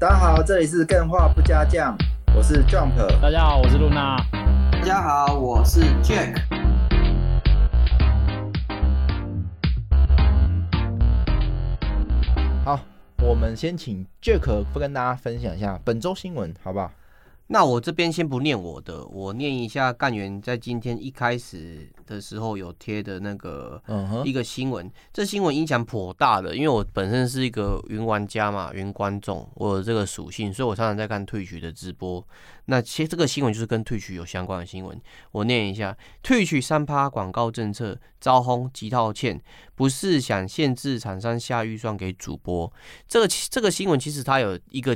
大家好，这里是更画不加酱，我是 Jump。大家好，我是露娜。大家好，我是 Jack。好，我们先请 Jack 跟大家分享一下本周新闻，好不好？那我这边先不念我的，我念一下干员在今天一开始的时候有贴的那个一个新闻。这新闻影响颇大的，因为我本身是一个云玩家嘛，云观众，我有这个属性，所以我常常在看 Twitch 的直播。那其实这个新闻就是跟 Twitch 有相关的新闻。我念一下：Twitch 三趴广告政策招轰即道歉，不是想限制厂商下预算给主播。这个这个新闻其实它有一个。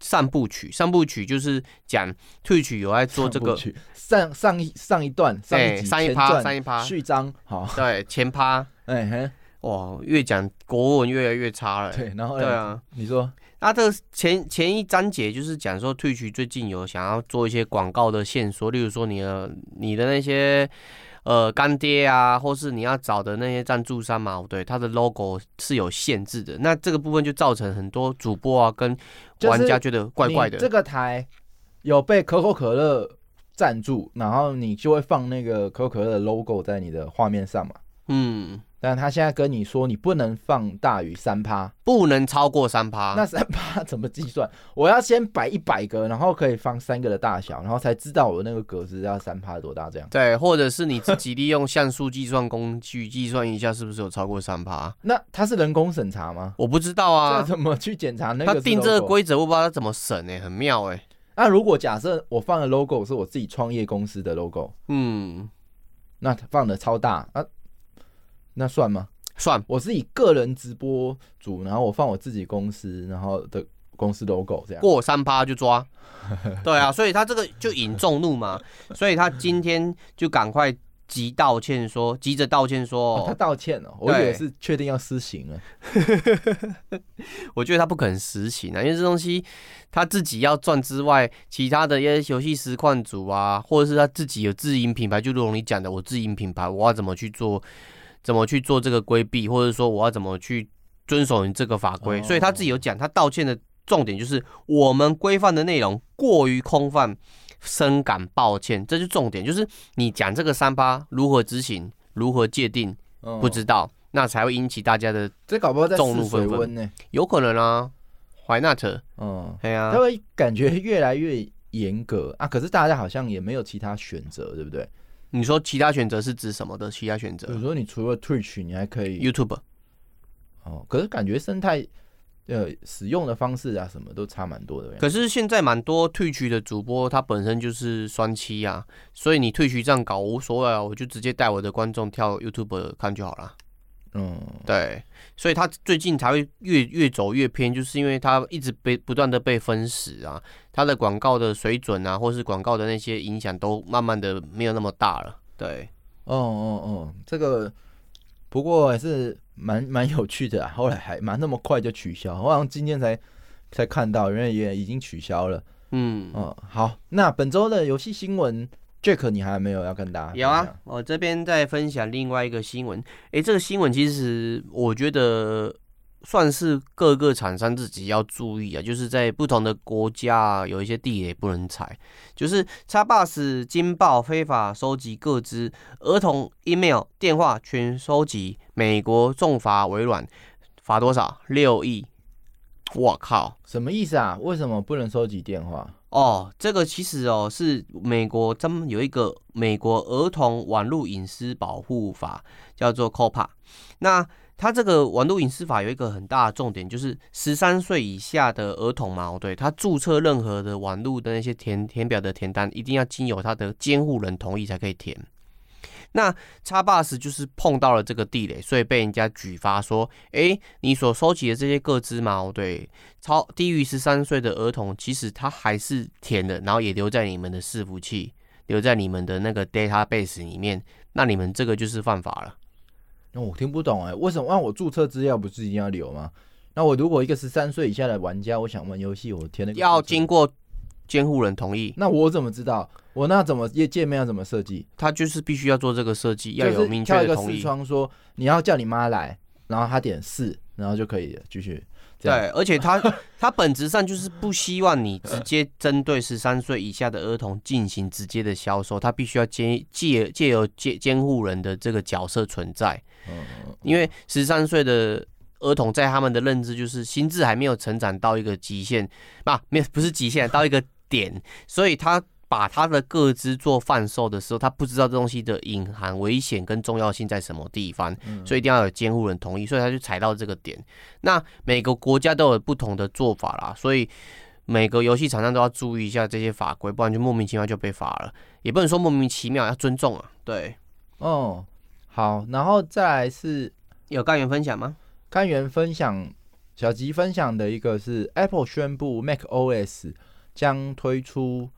三部曲，三部曲就是讲 Twitch 有在做这个上上一上一段，对，上一趴上一趴。序章，好，对，前趴，哎嘿，哇，越讲国文越来越差了，对，然后对啊，你说，那这个前前一章节就是讲说 Twitch 最近有想要做一些广告的线索，例如说你的你的那些。呃，干爹啊，或是你要找的那些赞助商嘛，对，它的 logo 是有限制的。那这个部分就造成很多主播啊跟玩家觉得怪怪的。这个台有被可口可乐赞助，然后你就会放那个可口可乐的 logo 在你的画面上嘛。嗯。但他现在跟你说，你不能放大于三趴，不能超过三趴。那三趴 怎么计算？我要先摆一百个，然后可以放三个的大小，然后才知道我那个格子要三趴多大这样。对，或者是你自己利用像素计算工具计算一下，是不是有超过三趴？那他是人工审查吗？我不知道啊。这怎么去检查那个？他定这个规则，我不知道他怎么审呢、欸？很妙诶、欸。那如果假设我放的 logo 是我自己创业公司的 logo，嗯，那放的超大啊，那算吗？算，我是以个人直播主，然后我放我自己公司，然后的公司 logo 这样，过三趴就抓，对啊，所以他这个就引众怒嘛，所以他今天就赶快急道歉说，急着道歉说，哦，他道歉了，我以为是确定要施行了，我觉得他不可能实行啊，因为这东西他自己要赚之外，其他的一些游戏实况组啊，或者是他自己有自营品牌，就如你讲的，我自营品牌我要怎么去做？怎么去做这个规避，或者说我要怎么去遵守你这个法规？所以他自己有讲，他道歉的重点就是我们规范的内容过于空泛，深感抱歉。这是重点，就是你讲这个三八如何执行，如何界定，不知道，那才会引起大家的这搞不好在试水温呢？有可能啊怀纳特嗯，对啊，他会感觉越来越严格啊，可是大家好像也没有其他选择，对不对？你说其他选择是指什么的？其他选择，比如说你除了 Twitch，你还可以 YouTube。哦，可是感觉生态呃使用的方式啊，什么都差蛮多的。可是现在蛮多 Twitch 的主播，他本身就是双七啊，所以你 Twitch 这样搞无所谓啊，我就直接带我的观众跳 YouTube 看就好了。嗯，对，所以他最近才会越越走越偏，就是因为他一直被不断的被分食啊，他的广告的水准啊，或是广告的那些影响都慢慢的没有那么大了。对，哦哦哦，这个不过还是蛮蛮有趣的啊，后来还蛮那么快就取消，我好像今天才才看到，原来也已经取消了。嗯嗯，好，那本周的游戏新闻。Jack，你还没有要跟大家？有啊，我这边在分享另外一个新闻。诶，这个新闻其实我觉得算是各个厂商自己要注意啊，就是在不同的国家有一些地雷不能踩。就是 Xbox 金爆非法收集各资，儿童 email、电话全收集，美国重罚微软，罚多少？六亿。我靠，什么意思啊？为什么不能收集电话？哦，这个其实哦是美国，他们有一个美国儿童网络隐私保护法，叫做 COPPA。那它这个网络隐私法有一个很大的重点，就是十三岁以下的儿童嘛，对，他注册任何的网络的那些填填表的填单，一定要经由他的监护人同意才可以填。那 Xbox 就是碰到了这个地雷，所以被人家举发说：“诶，你所收集的这些个资嘛，对，超低于十三岁的儿童，其实他还是填的，然后也留在你们的伺服器，留在你们的那个 database 里面，那你们这个就是犯法了。”那我听不懂哎，为什么让我注册资料不是一定要留吗？那我如果一个十三岁以下的玩家，我想玩游戏，我填那个要经过。监护人同意，那我怎么知道？我那怎么页界面要怎么设计？他就是必须要做这个设计，要有明确的同意。跳一个视窗说你要叫你妈来，然后他点四，然后就可以了继续。对，而且他 他本质上就是不希望你直接针对十三岁以下的儿童进行直接的销售，他必须要借借借由监监护人的这个角色存在。因为十三岁的儿童在他们的认知就是心智还没有成长到一个极限，啊，没有不是极限，到一个点，所以他。把他的各资做贩售的时候，他不知道这东西的隐含危险跟重要性在什么地方，所以一定要有监护人同意，所以他就踩到这个点。那每个国家都有不同的做法啦，所以每个游戏厂商都要注意一下这些法规，不然就莫名其妙就被罚了。也不能说莫名其妙，要尊重啊。对，哦，好，然后再来是有干员分享吗？干员分享，小吉分享的一个是 Apple 宣布 macOS 将推出。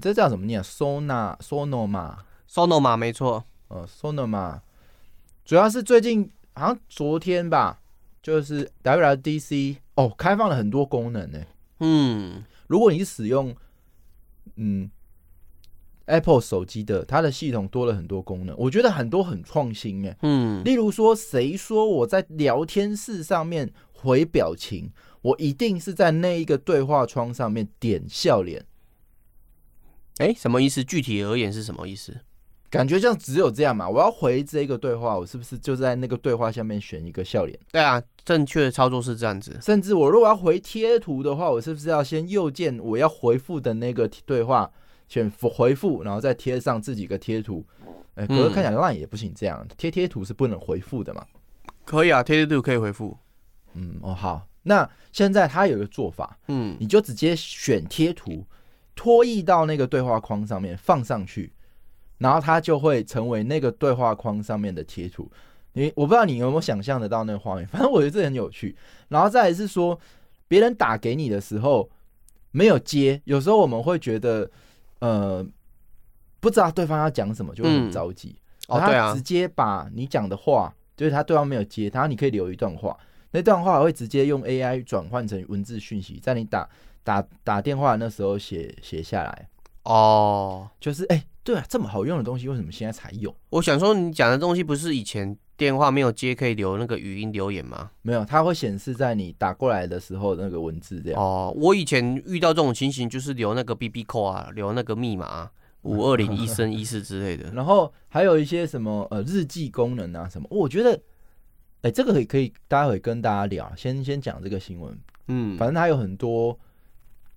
这叫怎么念？Sona，Sonoma，Sonoma，没错。呃，Sonoma，主要是最近好像昨天吧，就是 WWDC 哦，开放了很多功能呢。嗯，如果你使用嗯 Apple 手机的，它的系统多了很多功能，我觉得很多很创新哎。嗯，例如说，谁说我在聊天室上面回表情，我一定是在那一个对话窗上面点笑脸。哎，什么意思？具体而言是什么意思？感觉像只有这样嘛？我要回这个对话，我是不是就在那个对话下面选一个笑脸？对啊，正确的操作是这样子。甚至我如果要回贴图的话，我是不是要先右键我要回复的那个对话，选回复，然后再贴上自己个贴图？哎，可是看起来 LINE 也不行，这样贴贴图是不能回复的嘛？可以啊，贴贴图可以回复。嗯，哦好，那现在他有一个做法，嗯，你就直接选贴图。拖移到那个对话框上面放上去，然后它就会成为那个对话框上面的贴图。你我不知道你有没有想象得到那个画面，反正我觉得这很有趣。然后再来是说，别人打给你的时候没有接，有时候我们会觉得呃不知道对方要讲什么，就会很着急。哦，对啊，直接把你讲的话，就是他对方没有接，然后你可以留一段话，那段话会直接用 AI 转换成文字讯息，在你打。打打电话那时候写写下来哦，就是哎、欸，对啊，这么好用的东西，为什么现在才有？我想说，你讲的东西不是以前电话没有接可以留那个语音留言吗？没有，它会显示在你打过来的时候那个文字这样。哦，我以前遇到这种情形，就是留那个 BB call 啊，留那个密码五二零一生一世之类的。然后还有一些什么呃日记功能啊什么，我觉得哎、欸，这个可以可以，待会跟大家聊。先先讲这个新闻，嗯，反正它有很多。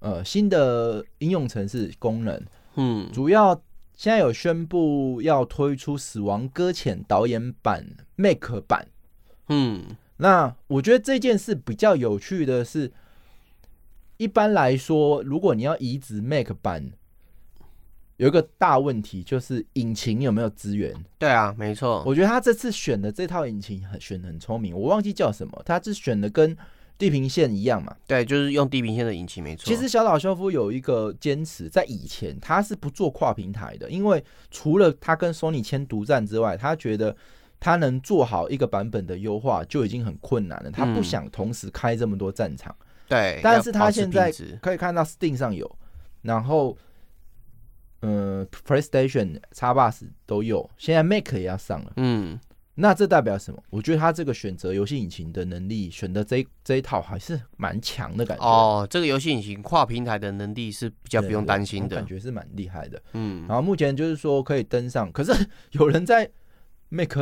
呃，新的应用程式功能，嗯，主要现在有宣布要推出《死亡搁浅》导演版 Make 版，嗯，那我觉得这件事比较有趣的是，一般来说，如果你要移植 Make 版，有一个大问题就是引擎有没有资源？对啊，没错，我觉得他这次选的这套引擎很选的很聪明，我忘记叫什么，他是选的跟。地平线一样嘛？对，就是用地平线的引擎，没错。其实小岛秀夫有一个坚持，在以前他是不做跨平台的，因为除了他跟 Sony 签独占之外，他觉得他能做好一个版本的优化就已经很困难了。他不想同时开这么多战场。对，但是他现在可以看到 Steam 上有，然后嗯，PlayStation、Xbox 都有，现在 Mac 也要上了。嗯。那这代表什么？我觉得他这个选择游戏引擎的能力，选择这一这一套还是蛮强的感觉。哦，这个游戏引擎跨平台的能力是比较不用担心的，感觉是蛮厉害的。嗯，然后目前就是说可以登上，可是 有人在 Mac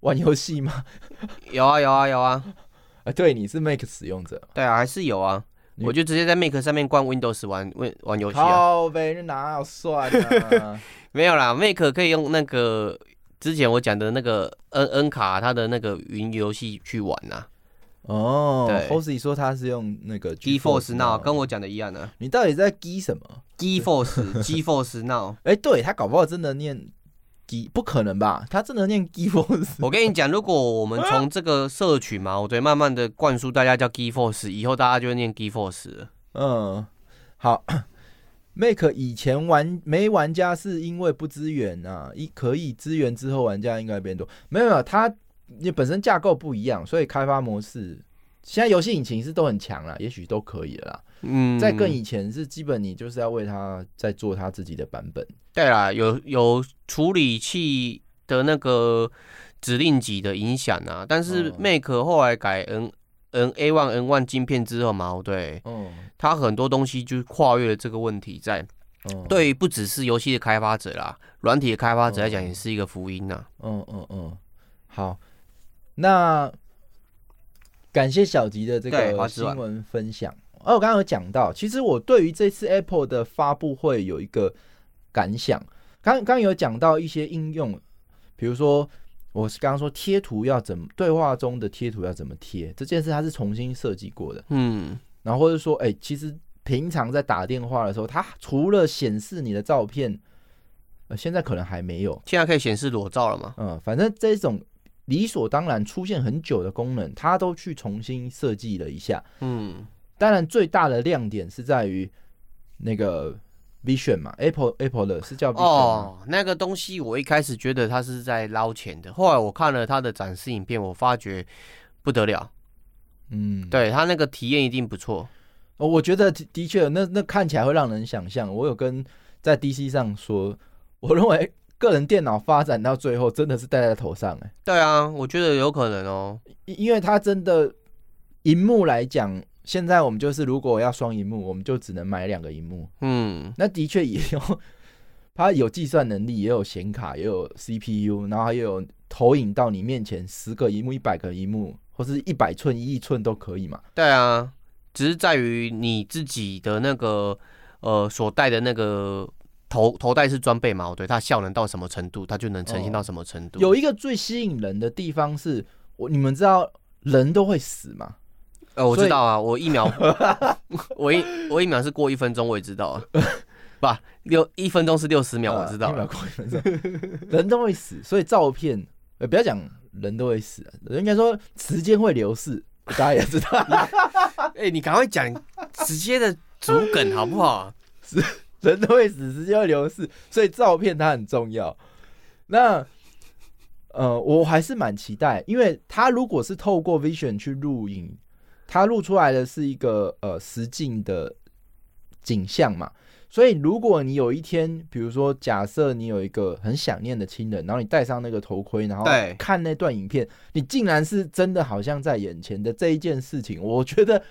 玩游戏吗？有啊有啊有啊！啊，对，你是 Mac 使用者，对啊，还是有啊。我就直接在 Mac 上面关 Windows 玩玩玩游戏啊。靠北，你哪有算啊？没有啦，Mac 可以用那个。之前我讲的那个 N N 卡，它的那个云游戏去玩呐、啊。哦，对，Hoshi 说他是用那个 GeForce Now，跟我讲的一样呢、啊。你到底在 G 什么？GeForce GeForce Now。哎、欸，对他搞不好真的念 G，不可能吧？他真的念 GeForce。我跟你讲，如果我们从这个社群嘛，我觉得慢慢的灌输大家叫 GeForce，以后大家就会念 GeForce 了。嗯，好。，make 以前玩没玩家是因为不支援啊，一可以支援之后玩家应该变多。没有没有，它你本身架构不一样，所以开发模式现在游戏引擎是都很强了，也许都可以了啦。嗯，在更以前是基本你就是要为他在做他自己的版本。对啦，有有处理器的那个指令集的影响啊，但是 Mac 后来改 N N A one N one 晶片之后嘛，对，嗯，它很多东西就跨越了这个问题在。对于不只是游戏的开发者啦，软体的开发者来讲也是一个福音呐。嗯嗯嗯，好，那感谢小吉的这个新闻分享。哦，我刚刚有讲到，其实我对于这次 Apple 的发布会有一个感想。刚刚有讲到一些应用，比如说我是刚刚说贴图要怎么对话中的贴图要怎么贴这件事，它是重新设计过的。嗯，然后或者说，哎，其实。平常在打电话的时候，它除了显示你的照片，呃，现在可能还没有。现在可以显示裸照了吗？嗯，反正这种理所当然出现很久的功能，它都去重新设计了一下。嗯，当然最大的亮点是在于那个 Vision 嘛，Apple Apple 的是叫 Vision 哦，那个东西我一开始觉得它是在捞钱的，后来我看了它的展示影片，我发觉不得了。嗯，对，它那个体验一定不错。哦，我觉得的确，那那看起来会让人想象。我有跟在 DC 上说，我认为个人电脑发展到最后真的是戴在头上。哎，对啊，我觉得有可能哦，因为它真的，荧幕来讲，现在我们就是如果要双荧幕，我们就只能买两个荧幕。嗯，那的确也有，它有计算能力，也有显卡，也有 CPU，然后还有投影到你面前十个荧幕、一百个荧幕，或是一百寸、一亿寸都可以嘛。对啊。只是在于你自己的那个呃所带的那个头头戴式装备嘛，对，它效能到什么程度，它就能呈现到什么程度。有一个最吸引人的地方是，我你们知道人都会死吗？呃，我知道啊，我一秒，我一我一秒是过一分钟，我也知道啊，不，六一分钟是六十秒，我知道。一秒过一分钟，人都会死，所以照片呃不要讲人都会死，应该说时间会流逝。大家也知道，哎、欸，你赶快讲直接的主梗好不好？是人都会死，时间会流逝，所以照片它很重要。那呃，我还是蛮期待，因为他如果是透过 Vision 去录影，它录出来的是一个呃实境的景象嘛。所以，如果你有一天，比如说，假设你有一个很想念的亲人，然后你戴上那个头盔，然后看那段影片，你竟然是真的好像在眼前的这一件事情，我觉得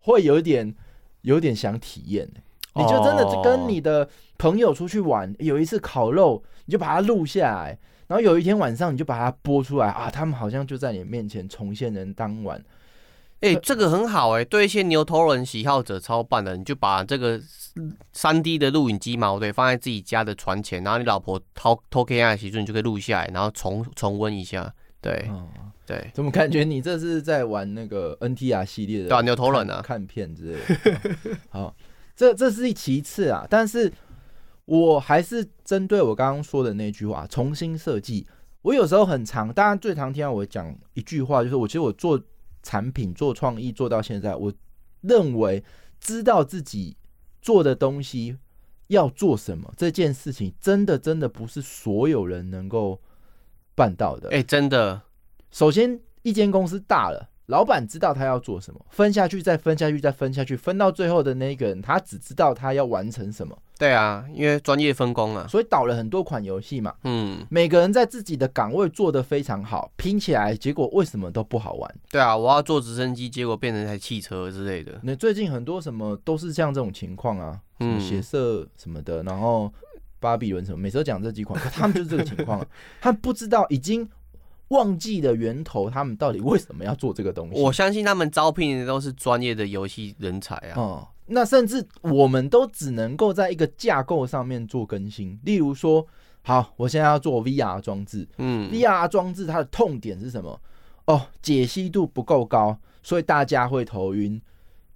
会有点有点想体验。你就真的跟你的朋友出去玩，有一次烤肉，你就把它录下来，然后有一天晚上你就把它播出来啊，他们好像就在你面前重现人当晚。哎、欸，这个很好哎、欸，对一些牛头人喜好者超棒的。你就把这个三 D 的录影机嘛，对，放在自己家的床前，然后你老婆偷偷看的时候，你就可以录下来，然后重重温一下。对，哦、对，怎么感觉你这是在玩那个 NTR 系列的？对、啊，牛头人啊，看片之类的。好，这这是其次啊，但是我还是针对我刚刚说的那句话重新设计。我有时候很常，大家最常听到我讲一句话，就是我其实我做。产品做创意做到现在，我认为知道自己做的东西要做什么这件事情，真的真的不是所有人能够办到的。哎，真的，首先一间公司大了。老板知道他要做什么，分下去，再分下去，再分下去，分到最后的那个人，他只知道他要完成什么。对啊，因为专业分工啊，所以导了很多款游戏嘛。嗯，每个人在自己的岗位做得非常好，拼起来结果为什么都不好玩？对啊，我要做直升机，结果变成一台汽车之类的。那最近很多什么都是像这种情况啊，嗯，血色什么的，然后巴比伦什么，每次都讲这几款，可他们就是这个情况，他们不知道已经。忘记的源头，他们到底为什么要做这个东西？我相信他们招聘的都是专业的游戏人才啊。那甚至我们都只能够在一个架构上面做更新。例如说，好，我现在要做 VR 装置，嗯，VR 装置它的痛点是什么？哦，解析度不够高，所以大家会头晕。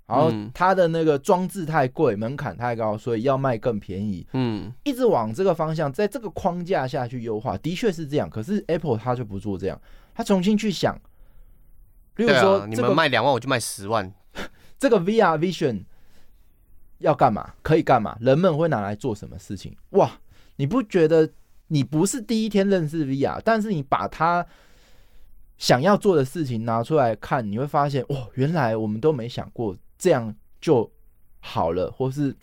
然后它的那个装置太贵，门槛太高，所以要卖更便宜。嗯，一直往这个方向，在这个框架下去优化，的确是这样。可是 Apple 它就不做这样，它重新去想。比如说，啊、你们卖两万，我就卖十万。这个 VR Vision 要干嘛？可以干嘛？人们会拿来做什么事情？哇！你不觉得你不是第一天认识 VR，但是你把它想要做的事情拿出来看，你会发现，哇！原来我们都没想过。这样就好了，或是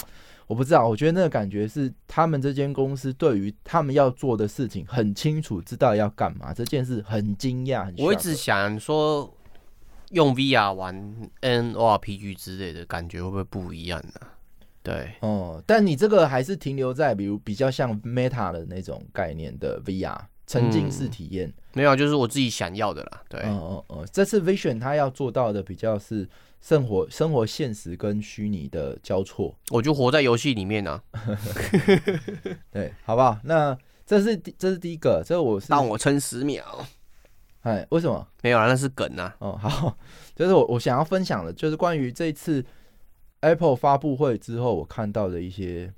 我不知道，我觉得那个感觉是他们这间公司对于他们要做的事情很清楚，知道要干嘛，这件事很惊讶。我一直想说，用 VR 玩 NORPG 之类的感觉会不会不一样呢？对，哦，但你这个还是停留在比如比较像 Meta 的那种概念的 VR 沉浸式体验，嗯，没有，就是我自己想要的啦。对，哦哦哦，这次 Vision 它要做到的比较是生活生活现实跟虚拟的交错，我就活在游戏里面呢，啊。对，好不好？那这是第这是第一个，这我是让我撑十秒。哎，为什么？没有啊，那是梗啊。哦，好，就是我我想要分享的，就是关于这一次。Apple 发布会之后，我看到的一些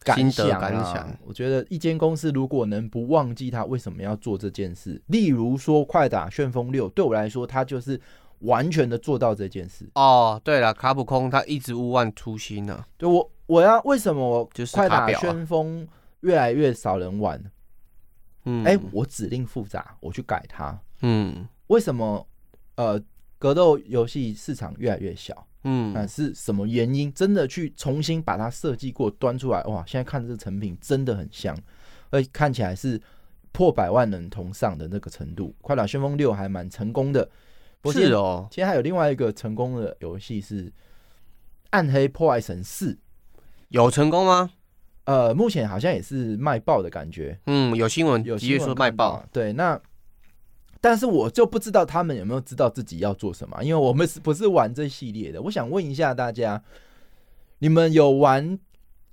感想啊，感想，我觉得一间公司如果能不忘记他为什么要做这件事，例如说快打旋风六，对我来说，它就是完全的做到这件事。哦，对了，卡普空他一直勿忘初心呢。对我，我要为什么就是快打旋风越来越少人玩？嗯，哎，我指令复杂，我去改它。嗯，为什么呃格斗游戏市场越来越小？嗯，那是什么原因？真的去重新把它设计过，端出来哇！现在看这个成品真的很香，而且看起来是破百万人同上的那个程度。快打旋风六还蛮成功的，是哦。其实还有另外一个成功的游戏是《暗黑破坏神四》，有成功吗？呃，目前好像也是卖爆的感觉。嗯，有新闻有新闻说卖爆。对，那。但是我就不知道他们有没有知道自己要做什么，因为我们是不是玩这系列的？我想问一下大家，你们有玩？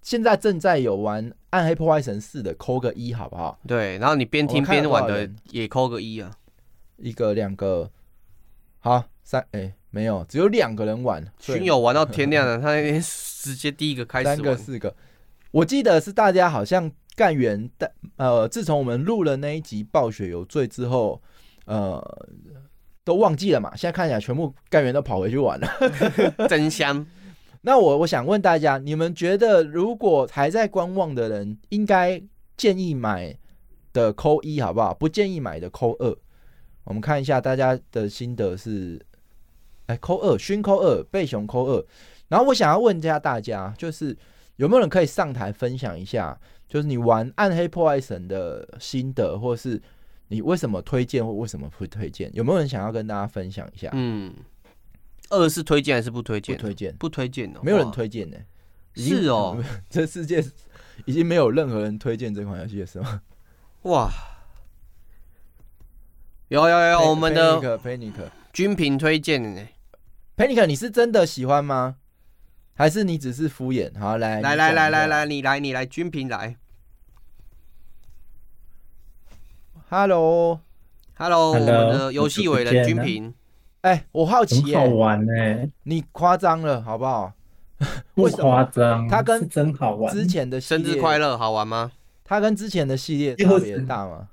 现在正在有玩《暗黑破坏神四》的，扣个一好不好？对，然后你边听边玩的也扣个一啊，一个、两个，好，三，哎、欸，没有，只有两个人玩。群友玩到天亮了，他那天直接第一个开始玩。三个、四个，我记得是大家好像干员，但呃，自从我们录了那一集《暴雪有罪》之后。呃，都忘记了嘛？现在看起来全部干员都跑回去玩了，真香。那我我想问大家，你们觉得如果还在观望的人，应该建议买的扣一好不好？不建议买的扣二。我们看一下大家的心得是，哎，扣二，熏扣二，贝熊扣二。然后我想要问一下大家，就是有没有人可以上台分享一下，就是你玩暗黑破坏神的心得，或是。你为什么推荐或为什么不推荐？有没有人想要跟大家分享一下？嗯，二是推荐还是不推荐？不推荐，不推荐哦，没有人推荐呢。是哦，这世界已经没有任何人推荐这款游戏了，是吗？哇，有有有，我们的 Panic 君平推荐呢。Panic，你是真的喜欢吗？还是你只是敷衍？好，来来来来来来，你来你来，君平来。Hello，Hello，我们的游戏伟人君平。哎、欸，我好奇、欸，好玩呢、欸。你夸张了，好不好？不夸张，它跟真好玩。之前的生日快乐好玩吗？他跟之前的系列差别大吗？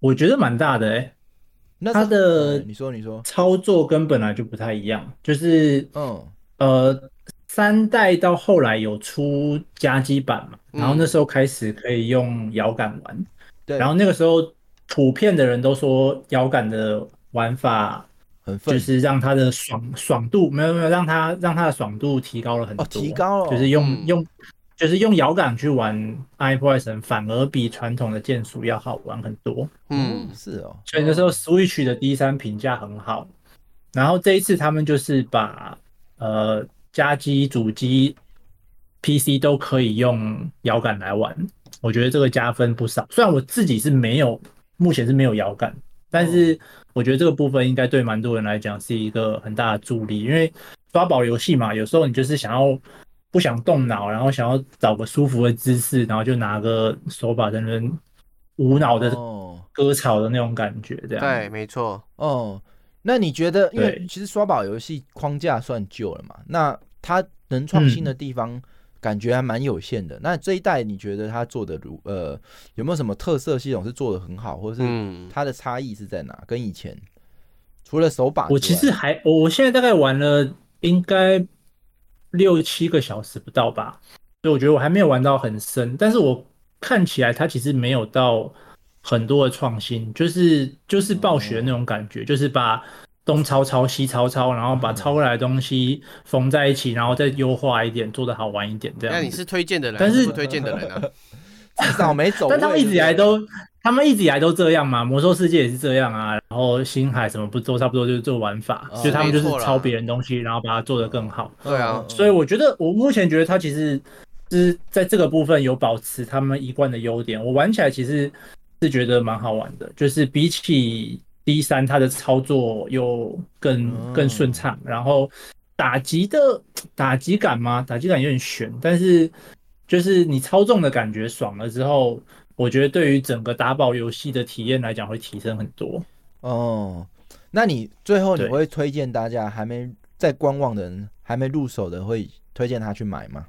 我觉得蛮大的哎、欸。那它的你说你说操作跟本来就不太一样，就是嗯呃三代到后来有出加机版嘛，然后那时候开始可以用摇杆玩。然后那个时候，普遍的人都说摇杆的玩法很，就是让它的爽爽度没有没有让它让它的爽度提高了很多，提高了，就是用用就是用摇杆去玩《暗黑破坏神》，反而比传统的键鼠要好玩很多。嗯，是哦。所以那时候 Switch 的 D 三评价很好，然后这一次他们就是把呃家机主机 PC 都可以用摇杆来玩。我觉得这个加分不少，虽然我自己是没有，目前是没有摇杆，但是我觉得这个部分应该对蛮多人来讲是一个很大的助力，因为抓宝游戏嘛，有时候你就是想要不想动脑，然后想要找个舒服的姿势，然后就拿个手把在那边无脑的割草的那种感觉，这样。对，没错。哦，那你觉得，因为其实刷宝游戏框架算旧了嘛，那它能创新的地方？感觉还蛮有限的。那这一代你觉得他做的如呃有没有什么特色系统是做的很好，或者是它的差异是在哪？跟以前除了手把，我其实还我现在大概玩了应该六七个小时不到吧，所以我觉得我还没有玩到很深。但是我看起来它其实没有到很多的创新，就是就是暴雪的那种感觉，就是把。东抄抄西抄抄，然后把抄过来的东西缝在一起，然后再优化一点，做的好玩一点，这样。那你是推荐的人，但是不推荐的人啊？至少没走。但他们一直以来都，他们一直以来都这样嘛，魔兽世界也是这样啊，然后星海什么不都差不多就是做玩法，哦、就他们就是抄别人东西，然后把它做得更好。对啊，所以我觉得我目前觉得他其实是在这个部分有保持他们一贯的优点，我玩起来其实是觉得蛮好玩的，就是比起 D 三，它的操作又更更顺畅，然后打击的 打击感嘛，打击感有点悬，但是。就是你操纵的感觉爽了之后，我觉得对于整个打宝游戏的体验来讲会提升很多。哦，那你最后你会推荐大家还没在观望的人，还没入手的，会推荐他去买吗？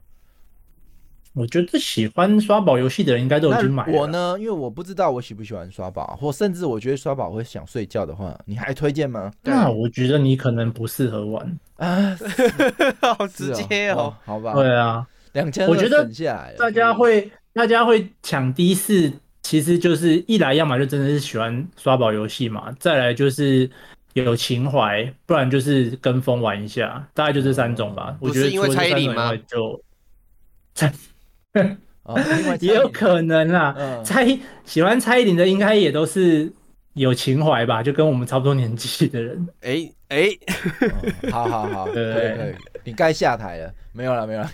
我觉得喜欢刷宝游戏的人应该都已经买。我呢，因为我不知道我喜不喜欢刷宝，或甚至我觉得刷宝会想睡觉的话，你还推荐吗？那我觉得你可能不适合玩 啊，好直接哦，哦，好吧，对啊。两千，我觉得大家会大家会抢 D 四，其实就是一来要么就真的是喜欢刷宝游戏嘛，再来就是有情怀，不然就是跟风玩一下，大概就这三种吧。我觉得因为蔡依林嘛，就 蔡，也有可能啦。蔡喜欢蔡依林的应该也都是有情怀吧，就跟我们差不多年纪的人。哎哎，好好好，对对对，你该下台了。没有了，没有了。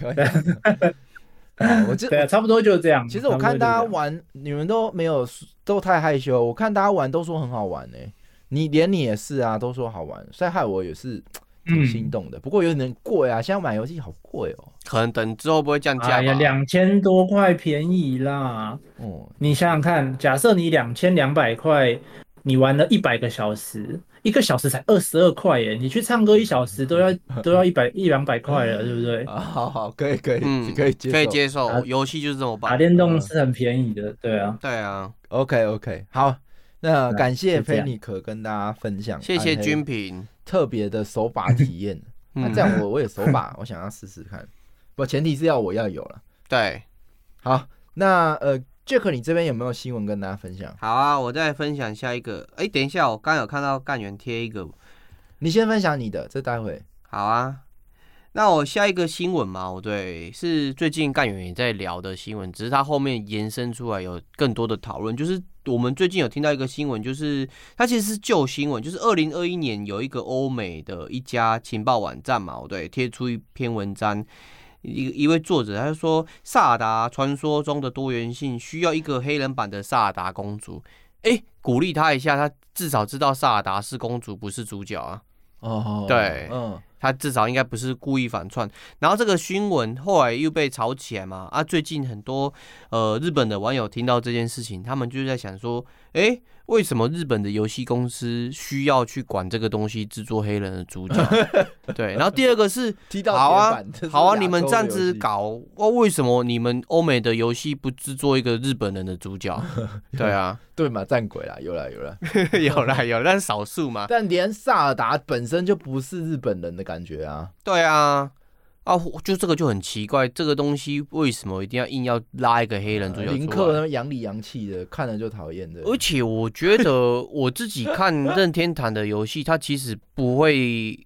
我这对啊，差不多就是这样。其实我看大家玩，你们都没有都太害羞。我看大家玩都说很好玩呢、欸，你连你也是啊，都说好玩，所以害我也是挺心动的。嗯、不过有点贵啊，现在买游戏好贵哦、喔。可能等之后不会降价。哎呀，两千多块便宜啦。哦，你想想看，假设你两千两百块，你玩了一百个小时。一个小时才二十二块耶！你去唱歌一小时都要 都要一百一两百块了，对不对？啊，好好，可以可以，嗯，可以接受，可以接受。游戏就是这么办，打电动是很便宜的，对啊，对啊。OK OK，好，那感谢菲尼可跟大家分享，谢谢君平特别的手把体验。那这样我我也手把，我想要试试看，不，前提是要我要有了。对，好，那呃。Jack，你这边有没有新闻跟大家分享？好啊，我再分享下一个。哎、欸，等一下，我刚有看到干员贴一个，你先分享你的，这待会。好啊，那我下一个新闻嘛，我对，是最近干员也在聊的新闻，只是他后面延伸出来有更多的讨论。就是我们最近有听到一个新闻，就是它其实是旧新闻，就是二零二一年有一个欧美的一家情报网站嘛，我对，贴出一篇文章。一一位作者，他就说《萨尔达传说》中的多元性需要一个黑人版的萨尔达公主。哎、欸，鼓励他一下，他至少知道萨尔达是公主，不是主角啊。哦，对，嗯，他至少应该不是故意反串。然后这个新闻后来又被炒起来嘛。啊，最近很多呃日本的网友听到这件事情，他们就在想说，哎、为什么日本的游戏公司需要去管这个东西制作黑人的主角？对，然后第二个是，好啊，好啊，你们这样子搞，哦，为什么你们欧美的游戏不制作一个日本人的主角？对啊，对嘛，战鬼啦，有啦 有啦有啦有，但是少数嘛。但连萨尔达本身就不是日本人的感觉啊。对啊。啊，就这个就很奇怪，这个东西为什么一定要硬要拉一个黑人主角？林克那么洋里洋气的，看了就讨厌的。而且我觉得我自己看 任天堂的游戏，它其实不会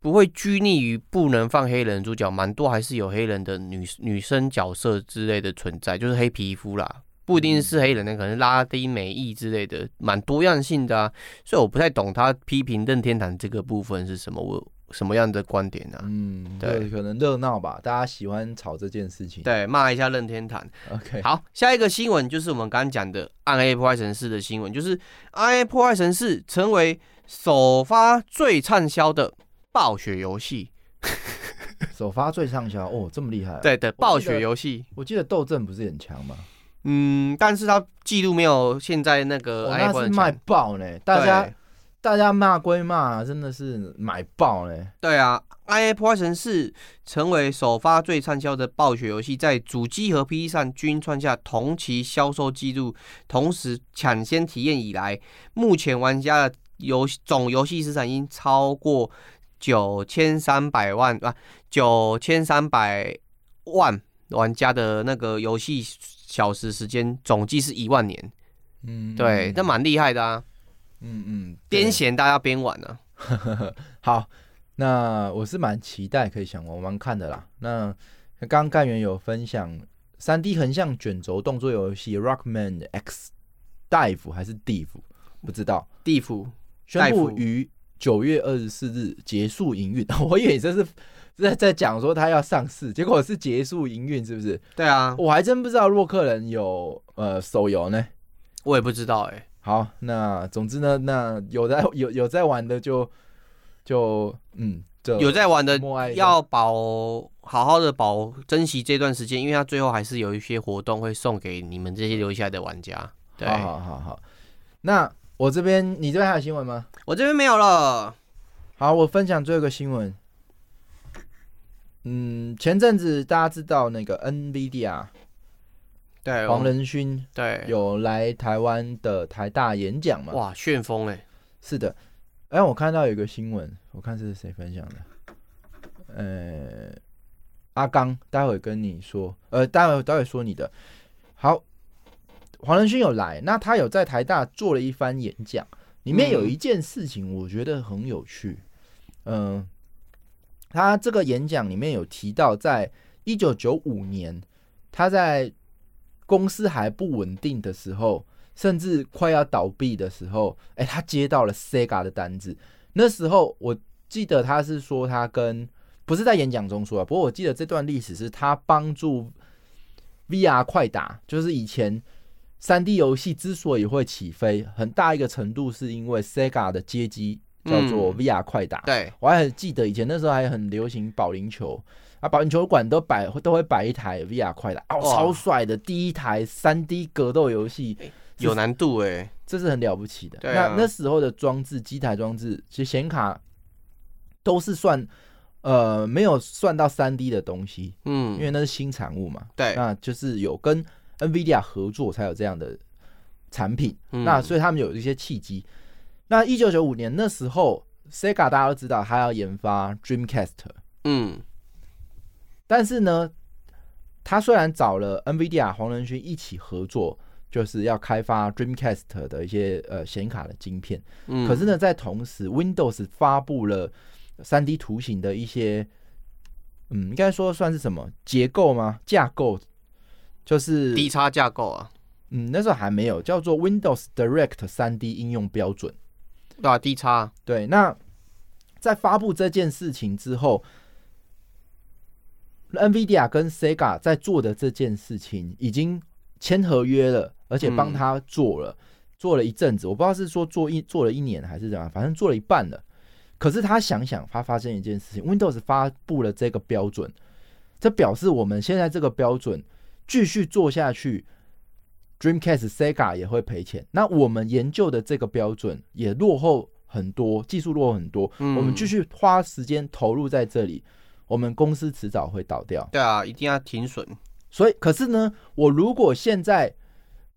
不会拘泥于不能放黑人主角，蛮多还是有黑人的女女生角色之类的存在，就是黑皮肤啦，不一定是黑人的，可能拉丁美裔之类的，蛮多样性的啊。所以我不太懂他批评任天堂这个部分是什么。我。什么样的观点呢、啊？嗯，对，可能热闹吧，大家喜欢吵这件事情。对，骂一下任天堂。OK，好，下一个新闻就是我们刚刚讲的《暗黑破坏神四》的新闻，就是《暗黑破坏神四》成为首发最畅销的暴雪游戏。首发最畅销哦，这么厉害、啊？对的，暴雪游戏。我记得斗阵不是很强吗？嗯，但是它记录没有现在那个、哦，那是卖爆呢，大家。大家骂归骂，真的是买爆嘞！对啊，《暗黑破坏神四》成为首发最畅销的暴雪游戏，在主机和 PC 上均创下同期销售纪录，同时抢先体验以来，目前玩家的游总游戏时长已经超过九千三百万啊，九千三百万玩家的那个游戏小时时间总计是一万年。嗯，对，那蛮厉害的啊。嗯嗯，边闲大家边玩呢、啊。好，那我是蛮期待可以想玩玩看的啦。那刚刚干员有分享三 D 横向卷轴动作游戏《Rockman X》大夫还是地府，不知道。地府宣布于九月二十四日结束营运。我以为这是在在讲说他要上市，结果是结束营运，是不是？对啊，我还真不知道洛克人有呃手游呢。我也不知道哎、欸。好，那总之呢，那有在有有在玩的就就嗯，就有在玩的要保好好的保珍惜这段时间，因为他最后还是有一些活动会送给你们这些留下来的玩家。对，好好好好。那我这边你这边还有新闻吗？我这边没有了。好，我分享最后一个新闻。嗯，前阵子大家知道那个 NVIDIA。对，黄仁勋对有来台湾的台大演讲嘛？哇，旋风哎！是的，哎，我看到有个新闻，我看这是谁分享的？呃，阿刚，待会跟你说，呃，待会待会说你的。好，黄仁勋有来，那他有在台大做了一番演讲，里面有一件事情我觉得很有趣。嗯、呃，他这个演讲里面有提到，在一九九五年，他在公司还不稳定的时候，甚至快要倒闭的时候，哎、欸，他接到了 Sega 的单子。那时候我记得他是说他跟不是在演讲中说啊，不过我记得这段历史是他帮助 VR 快打，就是以前三 D 游戏之所以会起飞，很大一个程度是因为 Sega 的街机叫做 VR 快打。嗯、对，我还很记得以前那时候还很流行保龄球。啊，保龄球馆都摆都会摆一台 VR 快打，哦，超帅的，第一台三 D 格斗游戏，有难度哎，这是很了不起的。啊，那那时候的装置，机台装置，其实显卡都是算呃没有算到三 D 的东西，嗯，因为那是新产物嘛。对，那就是有跟 NVIDIA 合作才有这样的产品，嗯，那所以他们有一些契机。那一九九五年那时候，Sega 大家都知道，他要研发 Dreamcast，嗯。但是呢，他虽然找了 NVIDIA 黄仁勋一起合作，就是要开发 Dreamcast 的一些呃显卡的晶片，嗯，可是呢，在同时 Windows 发布了三 D 图形的一些，嗯，应该说算是什么结构吗？架构就是 D 叉架构啊，嗯，那时候还没有叫做 Windows Direct 三 D 应用标准，对啊，D 叉，对。那在发布这件事情之后。NVIDIA 跟 Sega 在做的这件事情已经签合约了，而且帮他做了，嗯、做了一阵子，我不知道是说做一做了一年还是怎样，反正做了一半了。可是他想想，他发现一件事情，Windows 发布了这个标准，这表示我们现在这个标准继续做下去，Dreamcast Sega 也会赔钱。那我们研究的这个标准也落后很多，技术落后很多，嗯、我们继续花时间投入在这里。我们公司迟早会倒掉。对啊，一定要停损。所以，可是呢，我如果现在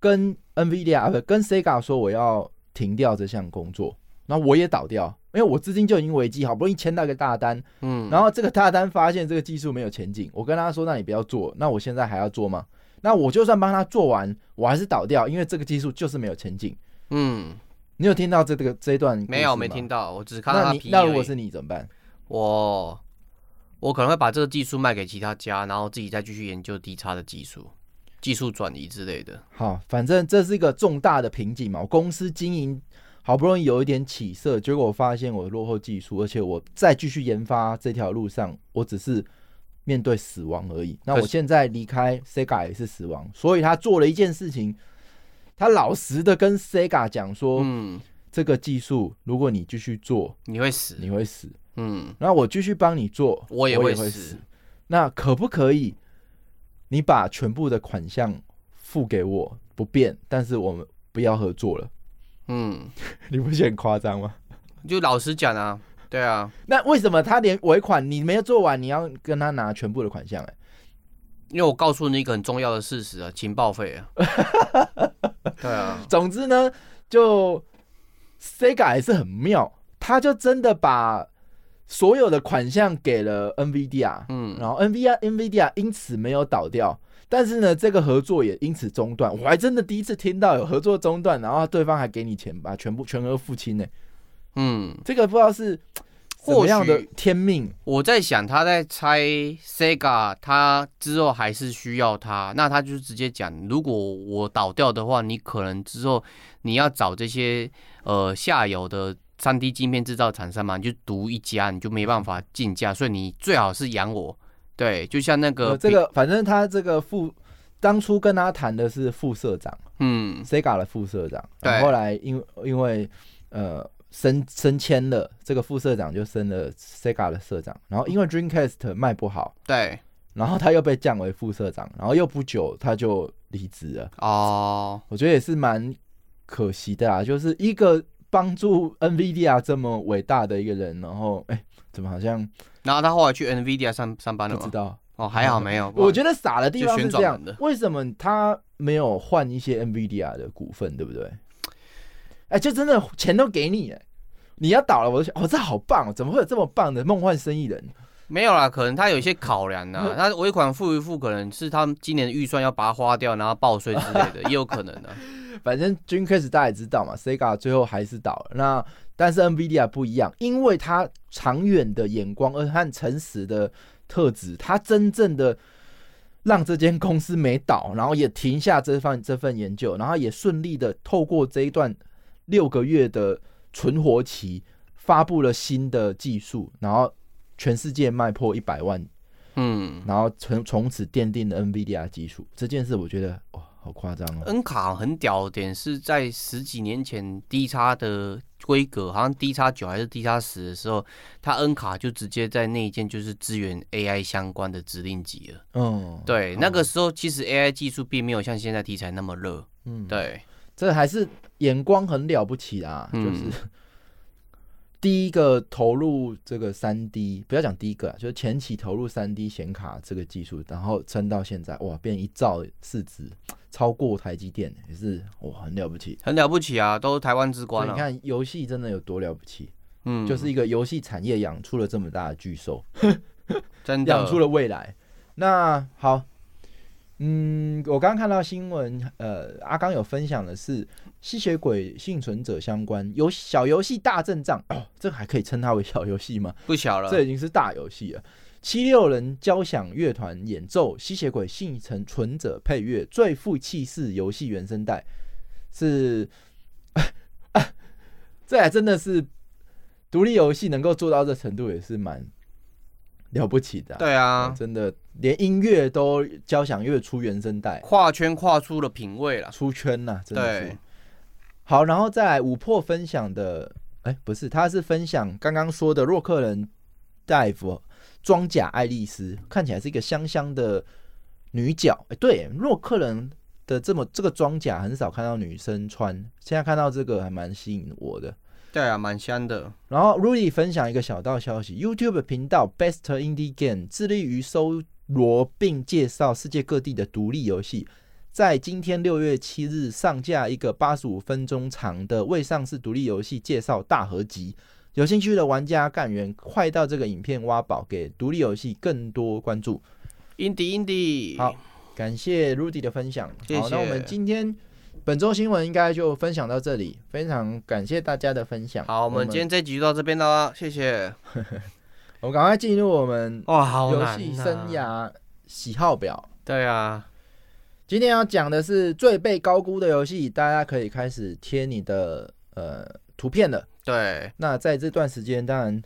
跟 NVIDIA 不跟 Sega 说我要停掉这项工作，那我也倒掉，因为我资金就已经危机，好不容易签到一个大单，嗯，然后这个大单发现这个技术没有前景，我跟他说，那你不要做，那我现在还要做吗？那我就算帮他做完，我还是倒掉，因为这个技术就是没有前景。嗯，你有听到这个这一段？没有，没听到，我只看到他皮。那如果是你怎么办？我。我可能会把这个技术卖给其他家，然后自己再继续研究低差的技术、技术转移之类的。好，反正这是一个重大的瓶颈嘛。我公司经营好不容易有一点起色，结果我发现我落后技术，而且我再继续研发这条路上，我只是面对死亡而已。那我现在离开 Sega 也是死亡，所以他做了一件事情，他老实的跟 Sega 讲说：“嗯，这个技术如果你继续做，你会死，你会死。”嗯，然后我继续帮你做，我也会死。那可不可以？你把全部的款项付给我，不变，但是我们不要合作了。嗯，你不是很夸张吗？就老实讲啊，对啊。那为什么他连尾款你没有做完，你要跟他拿全部的款项？哎，因为我告诉你一个很重要的事实啊，情报费啊。对啊。总之呢，就 Sega 也是很妙，他就真的把。所有的款项给了 NVIDIA，嗯，然后 NVIDIA NVIDIA 因此没有倒掉，但是呢，这个合作也因此中断。我还真的第一次听到有合作中断，然后对方还给你钱，把全部全额付清呢。嗯，这个不知道是怎么样的天命？我在想，他在猜 Sega，他之后还是需要他，那他就直接讲，如果我倒掉的话，你可能之后你要找这些呃下游的三 D 镜片制造厂商嘛，你就独一家，你就没办法竞价，所以你最好是养我。对，就像那个、呃、这个，反正他这个副当初跟他谈的是副社长，嗯，Sega 的副社长，对后后来因因为呃。升升迁了，这个副社长就升了 Sega 的社长，然后因为 Dreamcast 卖不好，对，然后他又被降为副社长，然后又不久他就离职了。哦，我觉得也是蛮可惜的啊，就是一个帮助 NVIDIA 这么伟大的一个人，然后哎，怎么好像？然后他后来去 NVIDIA 上上班了吗？不知道哦，还好没有。我觉得傻的地方是这样的，为什么他没有换一些 NVIDIA 的股份，对不对？哎，就真的钱都给你，哎，你要倒了，我就想，哦，这好棒，怎么会有这么棒的梦幻生意人？没有啦，可能他有一些考量呢。他尾款付一付，可能是他们今年的预算要把它花掉，然后报税之类的，也有可能的。反正 Dreamcast 大家也知道嘛，Sega 最后还是倒了。那但是 NVIDIA 不一样，因为他长远的眼光，而和诚实的特质，他真正的让这间公司没倒，然后也停下这份这份研究，然后也顺利的透过这一段。六个月的存活期，发布了新的技术，然后全世界卖破一百万，嗯，然后从从此奠定了 NVIDIA 技术。这件事我觉得哇，好夸张哦。N 卡很屌的点是在十几年前 D 叉的规格，好像 D 叉九还是 D 叉十的时候，它 N 卡就直接在那一件就是支援 AI 相关的指令集了。嗯，对，那个时候其实 AI 技术并没有像现在题材那么热。嗯，对。这还是眼光很了不起啊！嗯、就是第一个投入这个三 D，不要讲第一个啊，就是前期投入三 D 显卡这个技术，然后撑到现在，哇，变一兆市值，超过台积电，也是哇，很了不起，很了不起啊！都是台湾之光啊。你看游戏真的有多了不起？嗯，就是一个游戏产业养出了这么大的巨兽，真的 养出了未来。那好。嗯，我刚刚看到新闻，呃，阿刚有分享的是吸血鬼幸存者相关游小游戏大阵仗 哦，这还可以称它为小游戏吗？不小了，这已经是大游戏了。七六人交响乐团演奏吸血鬼幸存存者配乐，最富气势游戏原声带，是，啊啊，这还真的是独立游戏能够做到这程度，也是蛮。了不起的，对啊，真的连音乐都交响乐出原声带，跨圈跨出了品味了，出圈呐，真的是。好，然后再来五破分享的，哎，不是，他是分享刚刚说的洛克人大夫装甲爱丽丝，看起来是一个香香的女角，哎，对，洛克人的这么这个装甲很少看到女生穿，现在看到这个还蛮吸引我的。对啊，蛮香的。然后 Rudy 分享一个小道消息：YouTube 频道 Best Indie Game 致力于搜罗并介绍世界各地的独立游戏，在今天六月七日上架一个八十五分钟长的未上市独立游戏介绍大合集。有兴趣的玩家干员快到这个影片挖宝，给独立游戏更多关注。Indie Indie，好，感谢 Rudy 的分享。谢谢。好，那我们今天。本周新闻应该就分享到这里，非常感谢大家的分享。好，我们今天这集就到这边了，谢谢。我们赶快进入我们哇，游戏生涯喜好表。对啊，今天要讲的是最被高估的游戏，大家可以开始贴你的呃图片了。对，那在这段时间，当然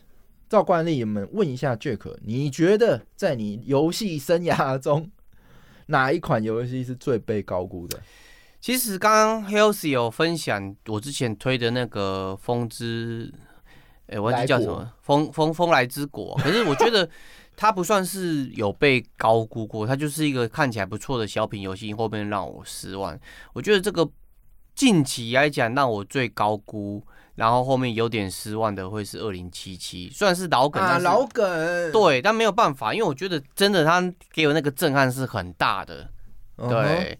照惯例，我们问一下 Jack，你觉得在你游戏生涯中，哪一款游戏是最被高估的？其实刚刚 Healthy 有分享我之前推的那个风之，哎、欸，我忘记叫什么，风风风来之果。可是我觉得它不算是有被高估过，它就是一个看起来不错的小品游戏，后面让我失望。我觉得这个近期来讲让我最高估，然后后面有点失望的会是二零七七，虽然是老梗，啊，老梗，对，但没有办法，因为我觉得真的它给我那个震撼是很大的，对。Uh huh.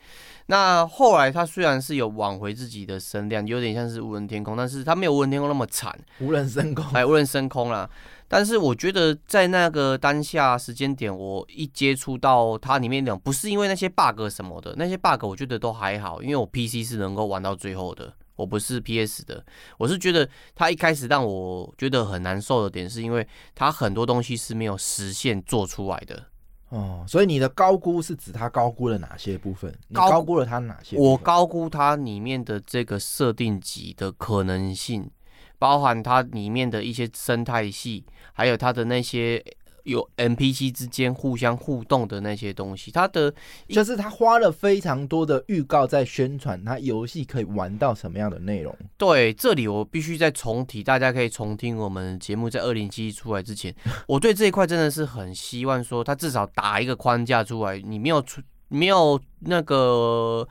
那后来他虽然是有挽回自己的声量，有点像是无人天空，但是他没有无人天空那么惨，无人升空，哎，无人升空啦。但是我觉得在那个当下时间点，我一接触到它里面那种，不是因为那些 bug 什么的，那些 bug 我觉得都还好，因为我 PC 是能够玩到最后的。我不是 PS 的，我是觉得它一开始让我觉得很难受的点，是因为它很多东西是没有实现做出来的。哦，所以你的高估是指它高估了哪些部分？高你高估了它哪些？我高估它里面的这个设定级的可能性，包含它里面的一些生态系，还有它的那些。有 NPC 之间互相互动的那些东西，它的就是他花了非常多的预告在宣传他游戏可以玩到什么样的内容。对，这里我必须再重提，大家可以重听我们节目在二零七一出来之前，我对这一块真的是很希望说，他至少打一个框架出来，你没有出没有那个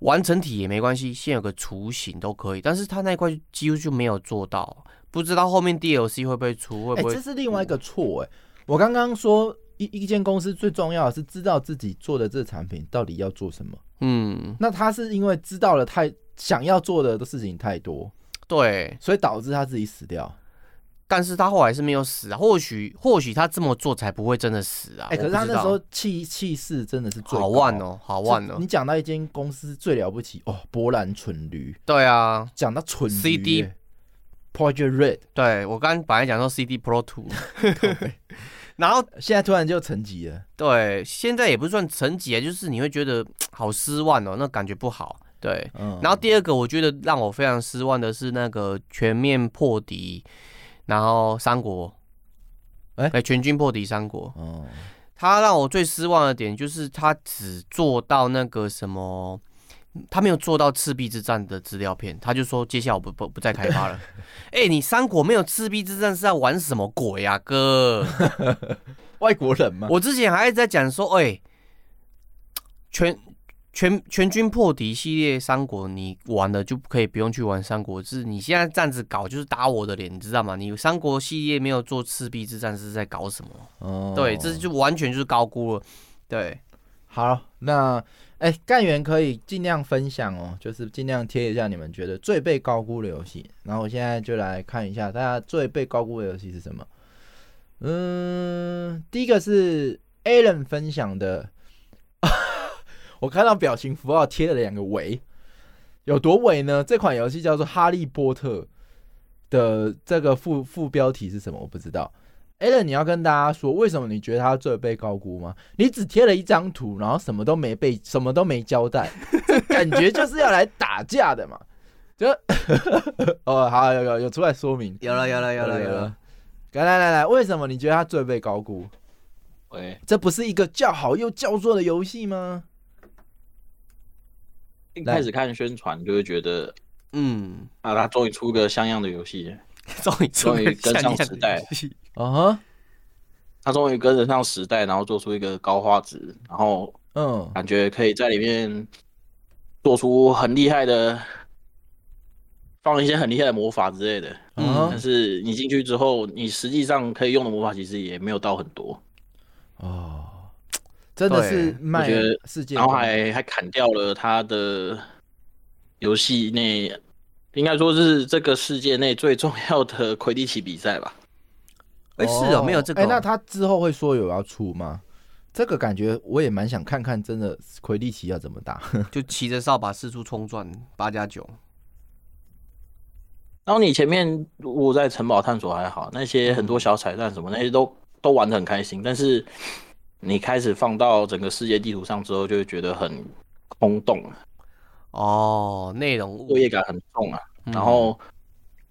完成体也没关系，先有个雏形都可以，但是他那一块几乎就没有做到。不知道后面 DLC 会不会出？会不会？欸、这是另外一个错哎、欸！我刚刚说一一间公司最重要的是知道自己做的这个产品到底要做什么。嗯，那他是因为知道了太想要做的事情太多，对，所以导致他自己死掉。但是他后来是没有死啊，或许或许他这么做才不会真的死啊。哎、欸，可是他那时候气气势真的是最好万哦，好万哦。你讲到一间公司最了不起哦，波兰蠢驴。对啊，讲到蠢驴、欸、CD。Project Red，对，我刚本来讲说 CD Pro Two，然后现在突然就沉寂了。对，现在也不算沉寂啊，就是你会觉得好失望哦，那感觉不好。对，嗯、然后第二个我觉得让我非常失望的是那个全面破敌，然后三国，哎、欸，全军破敌三国。哦，他让我最失望的点就是他只做到那个什么。他没有做到赤壁之战的资料片，他就说接下来我不不不再开发了。哎、欸，你三国没有赤壁之战是在玩什么鬼啊，哥？外国人吗？我之前还一直在讲说，哎、欸，全全全军破敌系列三国你玩了就可以不用去玩三国志，你现在这样子搞就是打我的脸，你知道吗？你三国系列没有做赤壁之战是在搞什么？哦，对，这就完全就是高估了。对，好，那。哎，干员可以尽量分享哦，就是尽量贴一下你们觉得最被高估的游戏。然后我现在就来看一下大家最被高估的游戏是什么。嗯，第一个是 Alan 分享的，我看到表情符号贴了两个伪，有多伪呢？这款游戏叫做《哈利波特》的这个副副标题是什么？我不知道。Alan，你要跟大家说，为什么你觉得他最被高估吗？你只贴了一张图，然后什么都没被，什么都没交代，这感觉就是要来打架的嘛？就 哦，好，有有有出来说明，有了有了有了有了，来来来来，为什么你觉得他最被高估？喂，这不是一个叫好又叫座的游戏吗？一开始看宣传就会觉得，嗯，啊，他终于出个像样的游戏。终于终于跟上时代啊！哈，他终于跟得上时代，然后做出一个高画质，然后嗯，感觉可以在里面做出很厉害的，放一些很厉害的魔法之类的。嗯，但是你进去之后，你实际上可以用的魔法其实也没有到很多。哦，真的是卖世界，然后还还砍掉了他的游戏内。应该说是这个世界内最重要的魁地奇比赛吧？哎，是哦，没有这个。哎，那他之后会说有要出吗？这个感觉我也蛮想看看，真的魁地奇要怎么打？就骑着扫把四处冲撞，八加九。然后你前面如果在城堡探索还好，那些很多小彩蛋什么那些都都玩的很开心，但是你开始放到整个世界地图上之后，就会觉得很空洞。哦，内容作业感很重啊，嗯、然后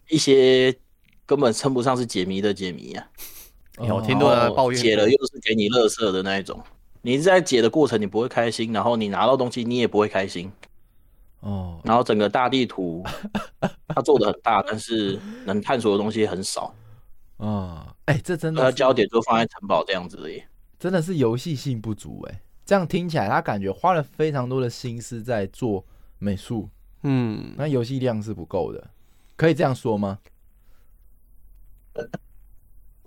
一些根本称不上是解谜的解谜啊，有挺多人抱怨，解了又是给你乐色的那一种。你在解的过程你不会开心，然后你拿到东西你也不会开心。哦，然后整个大地图 它做的很大，但是能探索的东西很少。哦，哎，这真的，它焦点就放在城堡这样子而已，真的是游戏性不足哎。这样听起来，他感觉花了非常多的心思在做。美术，嗯，那游戏量是不够的，可以这样说吗？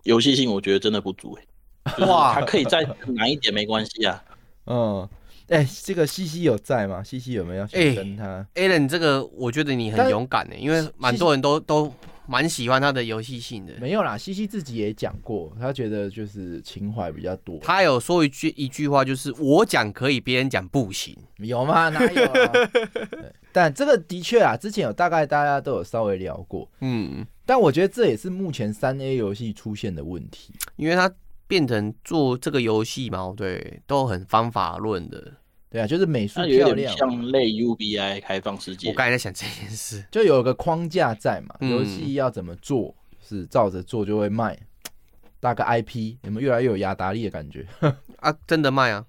游戏性我觉得真的不足哎，哇，还可以再难一点没关系啊。嗯，哎、欸，这个西西有在吗？西西有没有要去跟他？欸，Alan，这个我觉得你很勇敢哎，因为蛮多人都都蛮喜欢他的游戏性的。没有啦，西西自己也讲过，他觉得就是情怀比较多。他有说一句一句话，就是我讲可以，别人讲不行，有吗？哪有啊？但这个的确啊，之前有大概大家都有稍微聊过，嗯。但我觉得这也是目前三 A 游戏出现的问题，因为它变成做这个游戏嘛，对，都很方法论的。对啊，就是美术漂亮，像类 UBI 开放世界。我刚才在想这件事，就有个框架在嘛，游戏要怎么做，是照着做就会卖。大个 IP，有没有越来越有雅达利的感觉？啊，真的卖啊！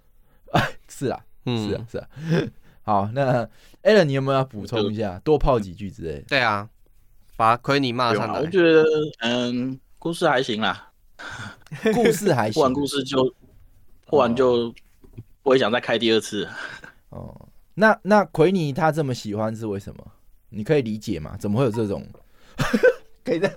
是啊，是啊，是啊。好，那 Alan，你有没有要补充一下？多泡几句之类？对啊，把亏你骂上来。我觉得，嗯，故事还行啦，故事还行。不然故事就，不然就。我也想再开第二次。哦，那那奎尼他这么喜欢是为什么？你可以理解吗？怎么会有这种？可以的。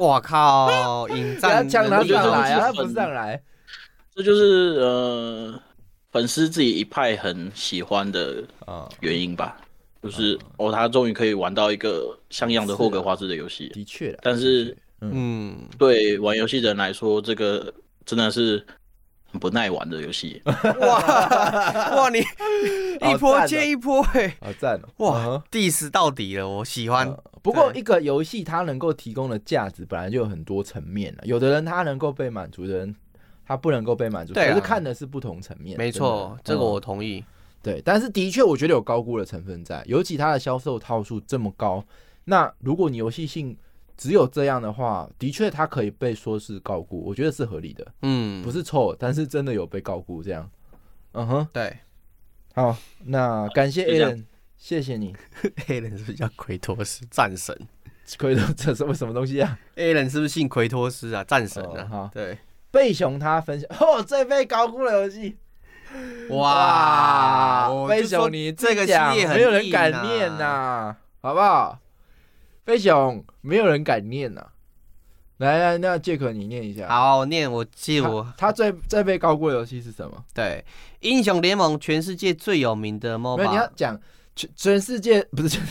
我靠！引战抢他上来啊！他不上来，这就是呃粉丝自己一派很喜欢的啊原因吧。就是哦，他终于可以玩到一个像样的霍格华兹的游戏。的确，但是嗯，对玩游戏的人来说，这个真的是。不耐玩的游戏，哇哇！你 一波接一波，哎，好赞哦！哇，diss 到底了，我喜欢。不过一个游戏它能够提供的价值本来就有很多层面了，有的人他能够被满足的人，他不能够被满足，对可是看的是不同层面。没错，这个我同意。对，但是的确我觉得有高估的成分在，尤其它的销售套数这么高，那如果你游戏性。只有这样的话，的确他可以被说是高估，我觉得是合理的。嗯，不是错，但是真的有被告估这样。嗯哼，对。好，那感谢 Alan，谢谢你。Alan 是不是叫奎托斯战神？奎托这是什么东西啊？Alan 是不是姓奎托斯啊？战神啊？好，对。贝熊他分享哦，最被高估的游戏。哇，贝熊你这个系列没有人敢念呐，好不好？飞熊，没有人敢念呐、啊。来来，那杰克你念一下。好，我念。我记得我他，他最最被高估的游戏是什么？对，英雄联盟，全世界最有名的 MOBA。你要讲全全世界不是 全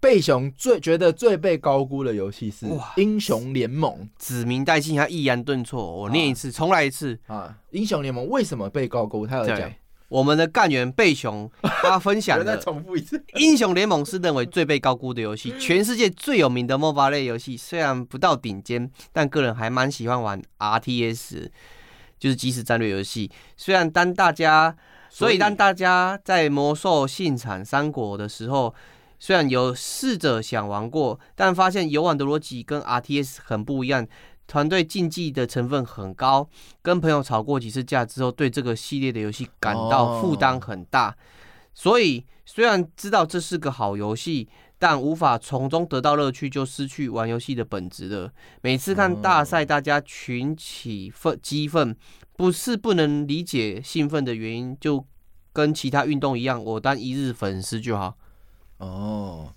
贝熊最觉得最被高估的游戏是英雄联盟，指名道姓，他抑扬顿挫。我念一次，重、啊、来一次啊！英雄联盟为什么被高估？他有讲。我们的干员贝熊他分享的，重复一次，英雄联盟是认为最被高估的游戏，全世界最有名的 MOBA 类游戏，虽然不到顶尖，但个人还蛮喜欢玩 RTS，就是即时战略游戏。虽然当大家，所以当大家在魔兽、信产、三国的时候，虽然有试着想玩过，但发现游玩的逻辑跟 RTS 很不一样。团队竞技的成分很高，跟朋友吵过几次架之后，对这个系列的游戏感到负担很大。所以虽然知道这是个好游戏，但无法从中得到乐趣，就失去玩游戏的本质了。每次看大赛，大家群起奋激愤，不是不能理解兴奋的原因，就跟其他运动一样，我当一日粉丝就好。哦，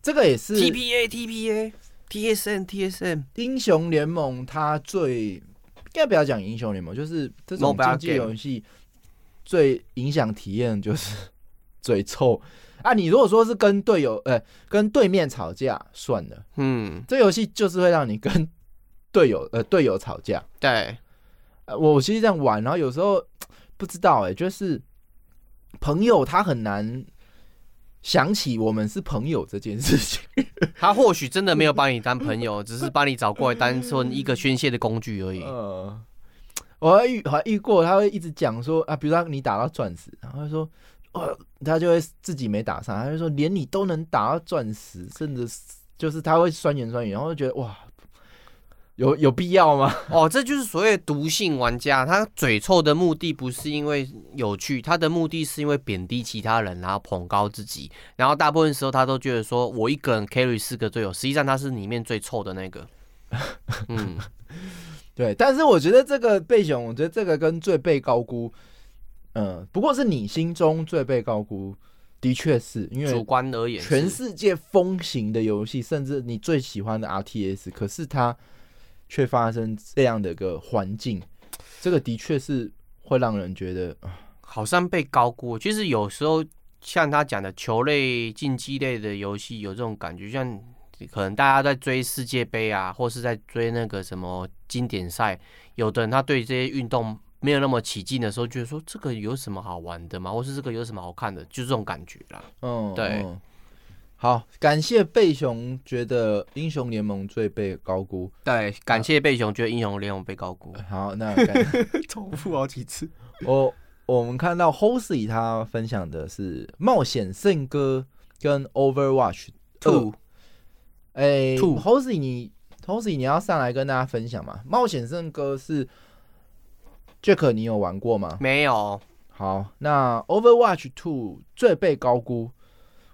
这个也是 TPA TPA。T S M T S M 英雄联盟，它最应该不要讲英雄联盟，就是这种竞技游戏最影响体验就是嘴臭啊！你如果说是跟队友，呃、欸，跟对面吵架算了，嗯，这游戏就是会让你跟队友，呃，队友吵架。对，呃，我其实这样玩，然后有时候不知道，哎，就是朋友他很难。想起我们是朋友这件事情，他或许真的没有把你当朋友，只是把你找过来当成一个宣泄的工具而已。呃，我还遇还遇过，他会一直讲说啊，比如说你打到钻石，然后他说，哦，他就会自己没打上，他就说连你都能打到钻石，甚至就是他会酸言酸语，然后就觉得哇。有有必要吗？哦，这就是所谓毒性玩家，他嘴臭的目的不是因为有趣，他的目的是因为贬低其他人，然后捧高自己，然后大部分时候他都觉得说我一个人 carry 四个队友，实际上他是里面最臭的那个。嗯，对，但是我觉得这个背景，我觉得这个跟最被高估，嗯，不过是你心中最被高估，的确是因为主观而言，全世界风行的游戏，甚至你最喜欢的 RTS，可是它。却发生这样的一个环境，这个的确是会让人觉得好像被高估。其实有时候像他讲的球类、竞技类的游戏有这种感觉，像可能大家在追世界杯啊，或是在追那个什么经典赛，有的人他对这些运动没有那么起劲的时候，觉得说这个有什么好玩的吗？或是这个有什么好看的？就这种感觉啦。嗯，对。嗯好，感谢贝熊觉得英雄联盟最被高估。对，感谢贝熊觉得英雄联盟被高估。好，那 重复好几次。我我们看到 Hosey 他分享的是《冒险圣歌》跟 Overwatch Two。哎，Hosey 你 Hosey 你要上来跟大家分享嘛？《冒险圣歌》是 Jack，你有玩过吗？没有。好，那 Overwatch Two 最被高估。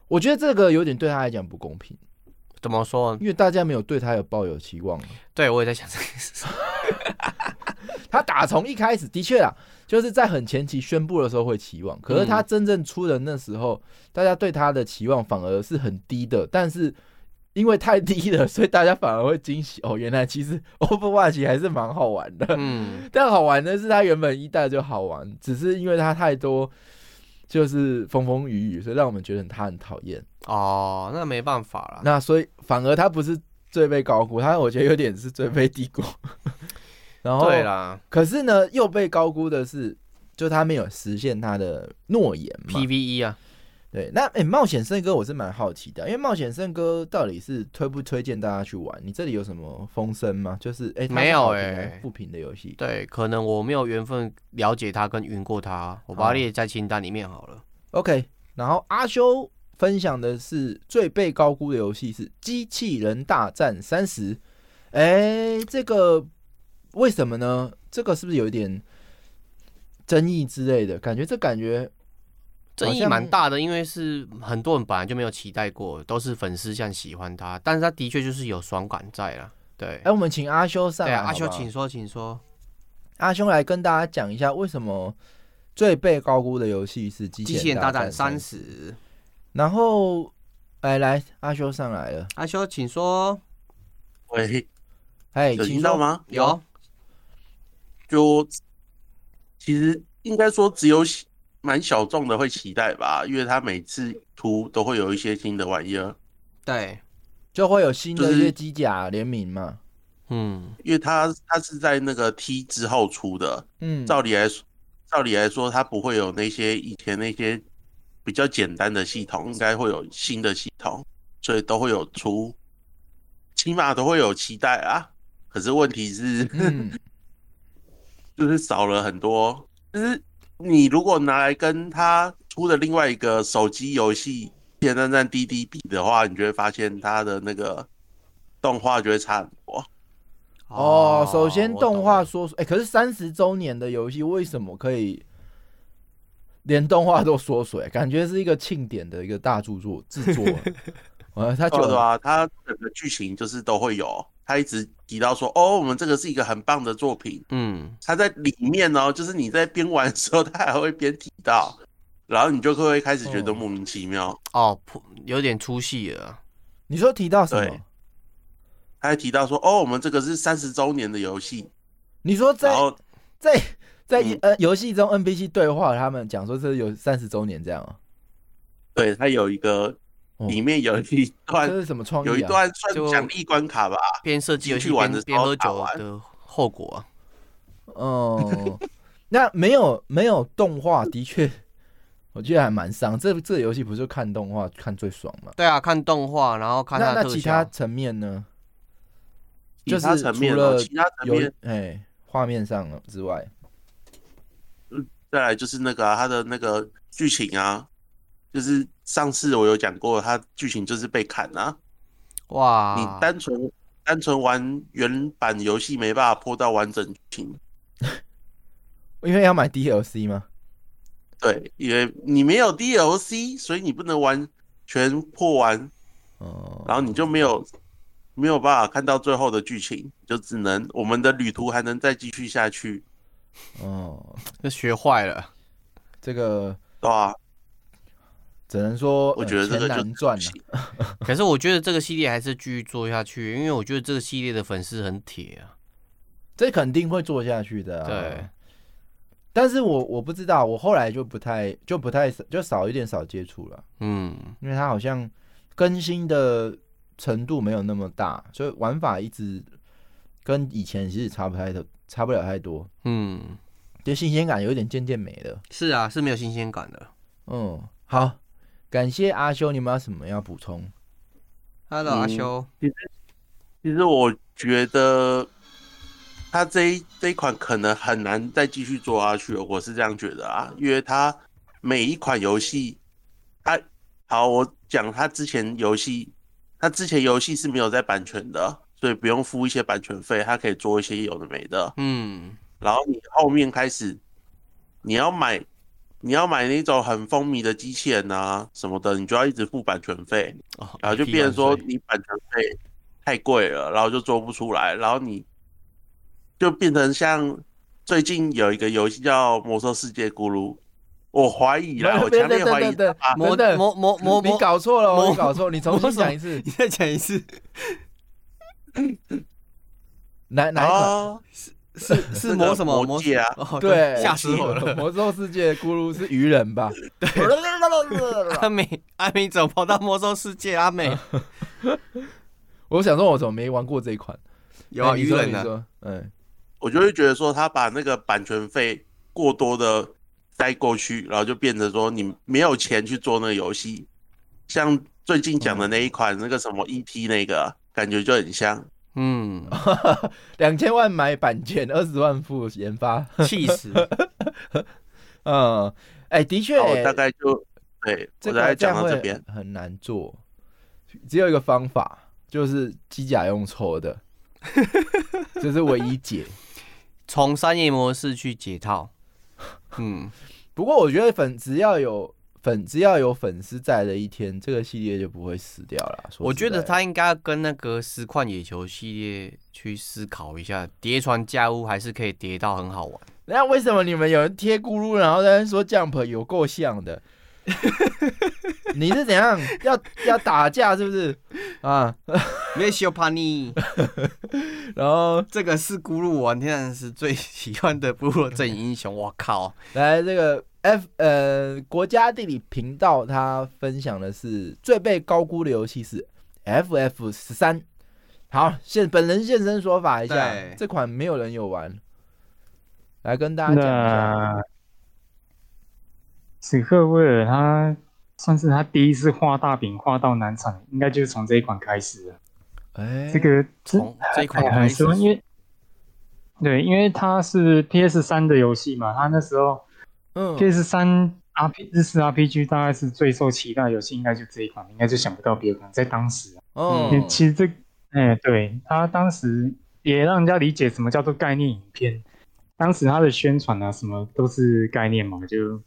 我觉得这个有点对他来讲不公平。怎么说？因为大家没有对他有抱有期望。对，我也在想这个事。他打从一开始的确啊，就是在很前期宣布的时候会期望，可是他真正出的那时候，大家对他的期望反而是很低的。但是因为太低了，所以大家反而会惊喜哦，原来其实 Overwatch 还是蛮好玩的。嗯，但好玩的是他原本一代就好玩，只是因为他太多。就是风风雨雨，所以让我们觉得他很讨厌哦。那没办法了。那所以反而他不是最被高估，他我觉得有点是最被低估。然后对啦，可是呢，又被高估的是，就他没有实现他的诺言嘛。PVE 啊。对，那哎，冒险圣歌我是蛮好奇的，因为冒险圣歌到底是推不推荐大家去玩？你这里有什么风声吗？就是哎，没有哎，不平的游戏。对，可能我没有缘分了解它跟云过它，我把它列在清单里面好了。OK，然后阿修分享的是最被高估的游戏是《机器人大战三十》。哎，这个为什么呢？这个是不是有一点争议之类的？感觉这感觉。争议蛮大的，因为是很多人本来就没有期待过，都是粉丝像喜欢他，但是他的确就是有爽感在了。对，哎，我们请阿修上来好好？对，阿修，请说，请说。阿修来跟大家讲一下，为什么最被高估的游戏是《机器人大战三十》。然后，来来，阿修上来了。阿修，请说。喂，哎，有听到吗？有。就其实应该说只有。蛮小众的会期待吧，因为他每次出都会有一些新的玩意儿，对，就会有新的一些机甲联名嘛，就是、嗯，因为他他是在那个 T 之后出的，嗯，照理来说，照理来说他不会有那些以前那些比较简单的系统，应该会有新的系统，所以都会有出，起码都会有期待啊。可是问题是，嗯、就是少了很多，就是。你如果拿来跟他出的另外一个手机游戏《机器人大战滴滴》比的话，你就会发现他的那个动画就会差很多。哦，首先动画缩水，哎，可是三十周年的游戏为什么可以连动画都缩水？感觉是一个庆典的一个大著作制作。呃，他觉得啊，他整个剧情就是都会有。他一直提到说：“哦，我们这个是一个很棒的作品。”嗯，他在里面哦，就是你在边玩的时候，他还会边提到，然后你就会开始觉得莫名其妙哦，有点出戏了。你说提到什么？他还提到说：“哦，我们这个是三十周年的游戏。”你说在在在呃游戏中 NPC 对话，他们讲说这有三十周年这样哦。对，他有一个。里面有一段，这是什么创意？有一段算奖励关卡吧，边设计游戏边边喝酒的后果。哦，那没有没有动画，的确，我觉得还蛮伤。这这个游戏不是看动画看最爽吗？对啊，看动画，然后看那那其他层面呢？其他层面了，其他层面哎，画面上之外，嗯，再来就是那个它的那个剧情啊。就是上次我有讲过，它剧情就是被砍啊！哇，你单纯单纯玩原版游戏没办法破到完整剧情，因为要买 DLC 吗？对，因为你没有 DLC，所以你不能完全破完哦，然后你就没有没有办法看到最后的剧情，就只能我们的旅途还能再继续下去。哦，那学坏了，这个对啊。只能说，我觉得这个难赚了。可是我觉得这个系列还是继续做下去，因为我觉得这个系列的粉丝很铁啊。这肯定会做下去的。对。但是我我不知道，我后来就不太就不太就少一点少接触了。嗯。因为它好像更新的程度没有那么大，所以玩法一直跟以前其实差不太的，差不了太多。嗯，就新鲜感有一点渐渐没了。是啊，是没有新鲜感的。嗯，好，感谢阿修，你们有什么要补充？Hello，阿修。其实，其实我觉得他这一这一款可能很难再继续做下去了，我是这样觉得啊，因为他每一款游戏，他好，我讲他之前游戏。他之前游戏是没有在版权的，所以不用付一些版权费，他可以做一些有的没的。嗯，然后你后面开始，你要买，你要买那种很风靡的机器人啊什么的，你就要一直付版权费，哦、然后就变成说你版权费太贵了，然后就做不出来，然后你就变成像最近有一个游戏叫《魔兽世界咕噜》。我怀疑啦，我强烈怀疑。魔的魔魔魔，你搞错了，我搞错，你重新讲一次，你再讲一次。哪哪一款？是 是是魔什么魔界啊？对，吓死我了！魔兽世界咕噜是鱼人吧？对。阿美阿美怎么跑到魔兽世界？阿美，我想说，我怎么没玩过这一款？有啊，鱼人的。嗯，我就会觉得说，他把那个版权费过多的。塞过去，然后就变成说你没有钱去做那个游戏，像最近讲的那一款那个什么 E.T. 那个感觉就很像，嗯，两千万买版权，二十万付研发，气死。嗯，哎、欸，的确、欸，大概就对，我大概讲到这边很难做，只有一个方法，就是机甲用抽的，这是唯一解，从商业模式去解套。嗯，不过我觉得粉只要有粉只要有粉丝在的一天，这个系列就不会死掉了。我觉得他应该跟那个实况野球系列去思考一下，叠船架屋还是可以叠到很好玩。那为什么你们有人贴咕噜，然后在那说 Jump 有够像的？你是怎样要要打架是不是啊？没有小怕你。然后这个是咕噜我天然是最喜欢的部落阵英雄。我靠！来这个 F 呃国家地理频道，他分享的是最被高估的游戏是 FF 十三。好，现本人现身说法一下，这款没有人有玩，来跟大家讲一下。史克威尔他算是他第一次画大饼画到难产，应该就是从这一款开始的。哎，这个从这一款开始，因为对，因为它是 PS 三的游戏嘛，他那时候，嗯，PS 三 RP 日式 RPG 大概是最受期待的游戏，应该就这一款，应该就想不到别的款。在当时，哦，其实这，哎，对，他当时也让人家理解什么叫做概念影片，当时他的宣传啊，什么都是概念嘛，就。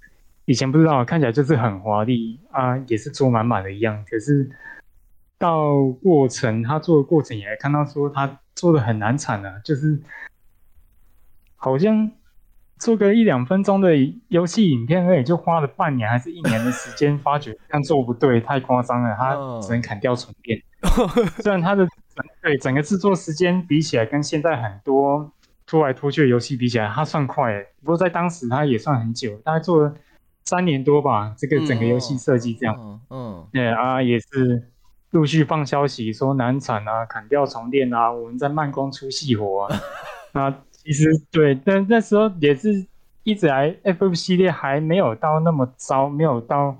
以前不知道，看起来就是很华丽啊，也是做满满的一样。可是到过程，他做的过程也看到说他做的很难产啊，就是好像做个一两分钟的游戏影片，而已，就花了半年还是一年的时间，发觉这样做不对，太夸张了，他只能砍掉重练。虽然他的对整个制作时间比起来，跟现在很多拖来拖去的游戏比起来，他算快。不过在当时他也算很久，大概做了。三年多吧，这个整个游戏设计这样，嗯，嗯，对啊，也是陆续放消息说难产啊，砍掉重练啊，我们在慢工出细活啊。那其实对，但那时候也是一直来 FF 系列还没有到那么糟，没有到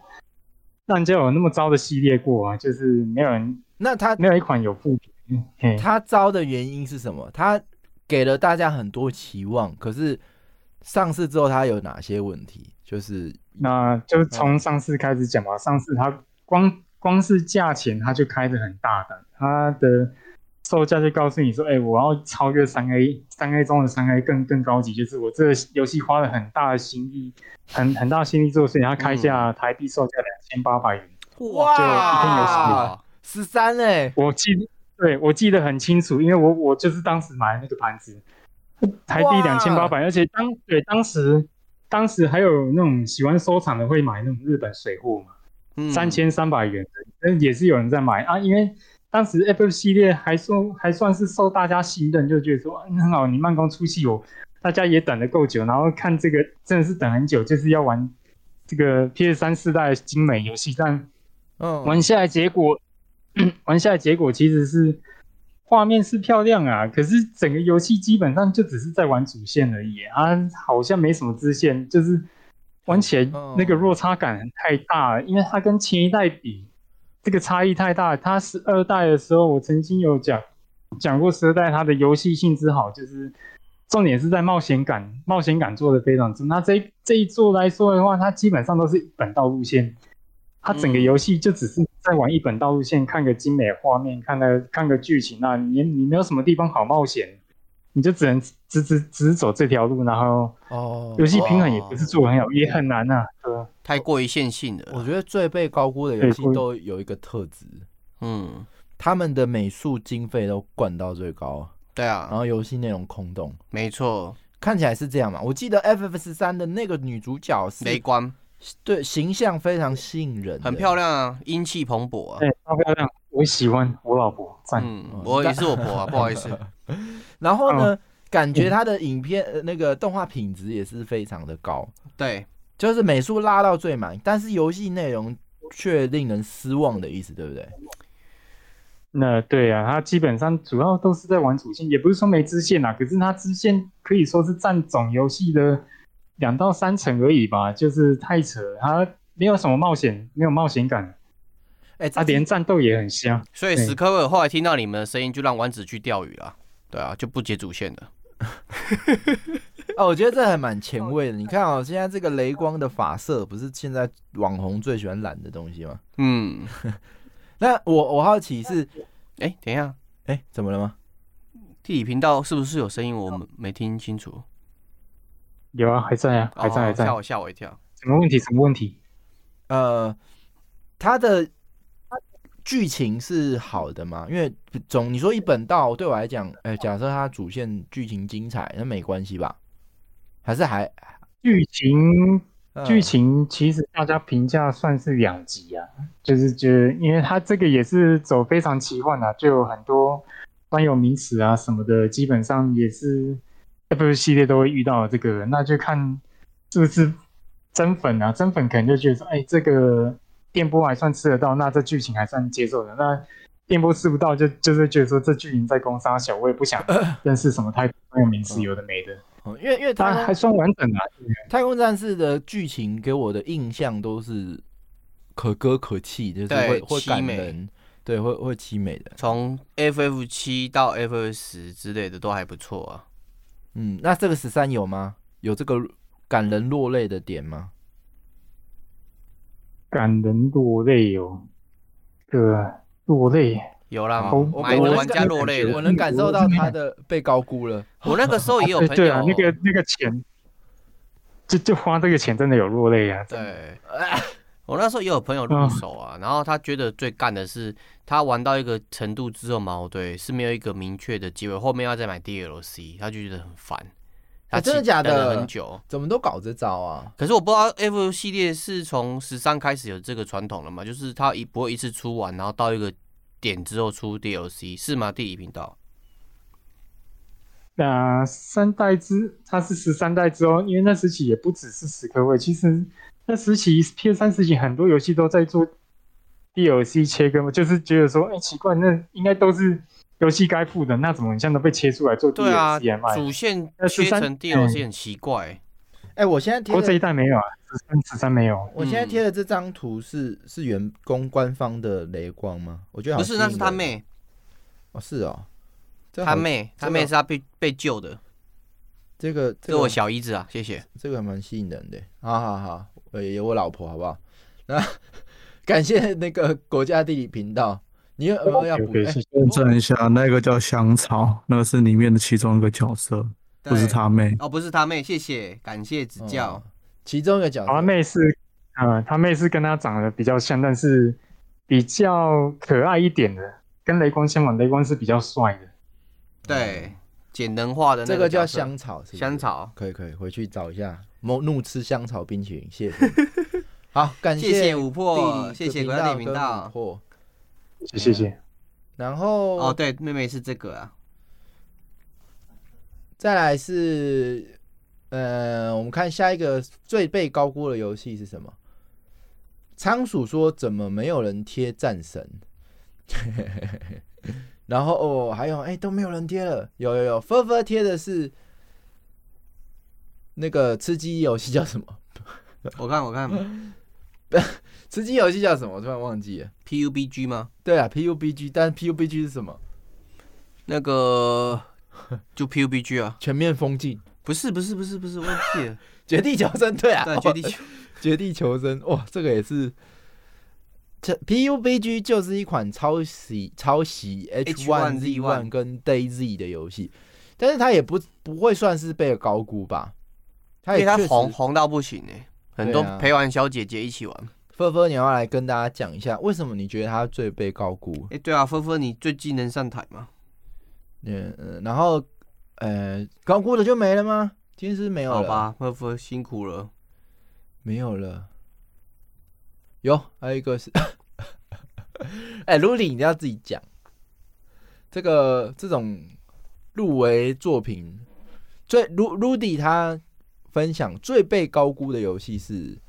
让人家有那么糟的系列过啊，就是没有人，那他没有一款有负评。他糟的原因是什么？他给了大家很多期望，可是上市之后他有哪些问题？就是，那就从上市开始讲吧。上市它光光是价钱，它就开的很大胆，它的售价就告诉你说，哎、欸，我要超越三 A，三 A 中的三 A 更更高级，就是我这个游戏花了很大的心力，很很大的心力做，所以它开价台币售价两千八百元。哇，就一天游戏十三哎，我记，对我记得很清楚，因为我我就是当时买那个盘子，台币两千八百，而且当对当时。当时还有那种喜欢收藏的会买那种日本水货嘛，三千三百元的，嗯，也是有人在买啊。因为当时 FF 系列还说还算是受大家信任，就觉得说很好，你慢工出细活，大家也等得够久。然后看这个真的是等很久，就是要玩这个 PS 三四代精美游戏，但嗯，玩下来结果 玩下来结果其实是画面是漂亮啊，可是整个游戏基本上就只是在玩主线而已啊，好像没什么支线，就是玩起来那个落差感太大了，因为它跟前一代比，这个差异太大。它十二代的时候，我曾经有讲讲过十二代它的游戏性质好，就是。重点是在冒险感，冒险感做的非常足。那这这一座来说的话，它基本上都是一本道路线，它整个游戏就只是在玩一本道路线，看个精美画面，看个看个剧情。那你你没有什么地方好冒险，你就只能只只只走这条路。然后哦，游戏平衡也不是做很好，也很难啊，对吧？太过于线性的。我觉得最被高估的游戏都有一个特质，嗯，他们的美术经费都灌到最高。对啊，然后游戏内容空洞，没错，看起来是这样嘛。我记得 FF 十三的那个女主角是雷光，对，形象非常吸引人，很漂亮啊，英气蓬勃啊，对，超漂亮，我喜欢我老婆，嗯，我也是我婆啊，不好意思。然后呢，感觉他的影片呃那个动画品质也是非常的高，对，就是美术拉到最满，但是游戏内容却令人失望的意思，对不对？那对啊，他基本上主要都是在玩主线，也不是说没支线啊，可是他支线可以说是占总游戏的两到三成而已吧，就是太扯，他没有什么冒险，没有冒险感，哎、欸，它连战斗也很香。所以史克威尔后来听到你们的声音，就让丸子去钓鱼了，对啊，就不接主线的。哦，我觉得这还蛮前卫的。你看哦，现在这个雷光的发色，不是现在网红最喜欢染的东西吗？嗯。那我我好奇是，哎、欸，等一下，哎、欸，怎么了吗？地理频道是不是有声音？我们没听清楚。有啊，还在啊，还在，还在。吓、哦、我吓我一跳。什么问题？什么问题？呃，他的剧情是好的吗？因为总你说一本道对我来讲，哎、欸，假设它主线剧情精彩，那没关系吧？还是还剧情？剧情其实大家评价算是两极啊，就是觉得，因为它这个也是走非常奇幻啊，就有很多专有名词啊什么的，基本上也是 FF 系列都会遇到这个，那就看是不是真粉啊，真粉可能就觉得说，哎，这个电波还算吃得到，那这剧情还算接受的，那电波吃不到，就就是觉得说这剧情在攻杀小，我也不想认识什么太专有名词，有的没的。嗯，因为因为它还算完整啊。太空战士的剧情给我的印象都是可歌可泣，就是会会感人，对，会会凄美的。从 FF 七到 FF 十之类的都还不错啊。嗯，那这个十三有吗？有这个感人落泪的点吗？感人落泪哦，对，落泪。有啦，买的玩家落泪了，我能感受到他的被高估了。我那个时候也有朋友，对啊，那个那个钱，就就花这个钱真的有落泪啊。对，我那时候也有朋友入手啊，然后他觉得最干的是，他玩到一个程度之后嘛，对，是没有一个明确的机会，后面要再买 DLC，他就觉得很烦。他真的假的？很久，怎么都搞这招啊？可是我不知道 FF 系列是从十三开始有这个传统了嘛？就是它一不会一次出完，然后到一个。点之后出 DLC 是吗？地理频道。那、呃、三代之，它是十三代之后，因为那时期也不只是史克威，其实那时期 PS 三时期很多游戏都在做 DLC 切割嘛，就是觉得说，哎、欸，奇怪，那应该都是游戏该付的，那怎么现在都被切出来做 DLC？对啊，主线切成 DLC 很奇怪。哎、欸，我现在贴，我这一代没有啊，十三十三没有。我现在贴的这张图是是员工官方的雷光吗？我觉得好不是，那是他妹。哦，是哦，他妹，他妹是他被被救的。这个，这个我小姨子啊，谢谢。这个还蛮吸引人的。好好好，我有我老婆，好不好？那 感谢那个国家地理频道。你有没有要补？验证一下，那个叫香草，那个是里面的其中一个角色。不是他妹哦，不是他妹，谢谢，感谢指教。哦、其中一个角色，他妹是，呃，他妹是跟他长得比较像，但是比较可爱一点的，跟雷光相反，雷光是比较帅的。对，简能化的那个这个叫香草是是，香草可以可以回去找一下，怒吃香草冰淇淋，谢谢。好，感谢谢谢琥珀，谢谢国家地理频道，谢谢谢。然后哦，对，妹妹是这个啊。再来是，呃，我们看下一个最被高估的游戏是什么？仓鼠说：“怎么没有人贴战神？” 然后哦，还有哎、欸，都没有人贴了，有有有，分分贴的是那个吃鸡游戏叫什么？我看我看，吃鸡游戏叫什么？我突然忘记了，PUBG 吗？对啊，PUBG，但 PUBG 是什么？那个 就 PUBG 啊，全面封禁？不是不是不是不是，忘记了，绝地求生，对啊，对绝地求 绝地求生，哇，这个也是。这 PUBG 就是一款抄袭抄袭 H1Z1 跟 DayZ 的游戏，但是它也不不会算是被高估吧？它也它红红到不行哎，很多陪玩小姐姐一起玩。芬芬，你要来跟大家讲一下，为什么你觉得他最被高估？哎，对啊，芬芬，你最近能上台吗？嗯嗯，然后呃，高估的就没了吗？今天是没有了。好吧，芬芬辛苦了，没有了。有，还有一个是，哎、欸，卢里，你要自己讲，这个这种入围作品，最卢卢迪他分享最被高估的游戏是，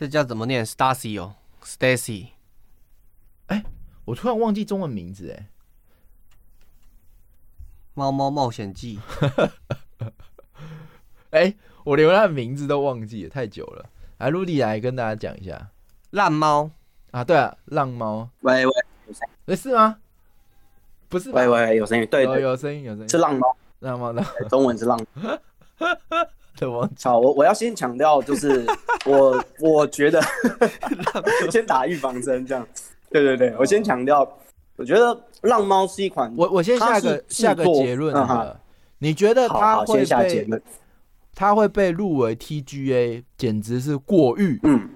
这叫怎么念？Stacy 哦，Stacy，哎，我突然忘记中文名字，哎，猫猫冒险记，哎，我连他的名字都忘记了，太久了。来，陆迪来跟大家讲一下，浪猫。啊，对啊，浪猫，喂喂，没事吗？不是，喂喂，有声音，对，有有声音，有声音，是浪猫，浪猫的中文是浪。好，我我要先强调，就是 我我觉得 先打预防针，这样，对对对，我先强调，我觉得浪猫是一款，我我先下个下个结论，你觉得它会被？它会被入围 TGA，简直是过誉，嗯，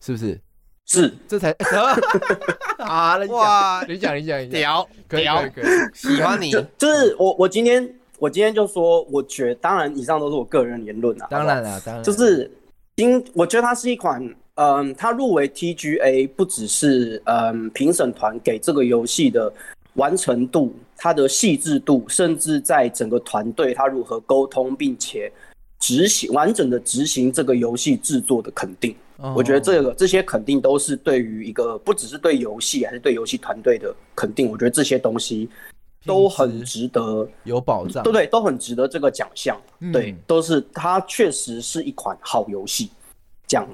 是不是？是，这才 啊！哇，你讲，你讲，你讲，屌，可以，可以，可以，喜欢你。就是我，我今天，我今天就说，我觉得，当然，以上都是我个人言论啊。当然了，当然，就是今，我觉得它是一款，嗯，它入围 TGA，不只是嗯评审团给这个游戏的完成度，它的细致度，甚至在整个团队它如何沟通，并且。执行完整的执行这个游戏制作的肯定，oh. 我觉得这个这些肯定都是对于一个不只是对游戏，还是对游戏团队的肯定。我觉得这些东西都很值得有保障，对对，都很值得这个奖项。嗯、对，都是它确实是一款好游戏。这样，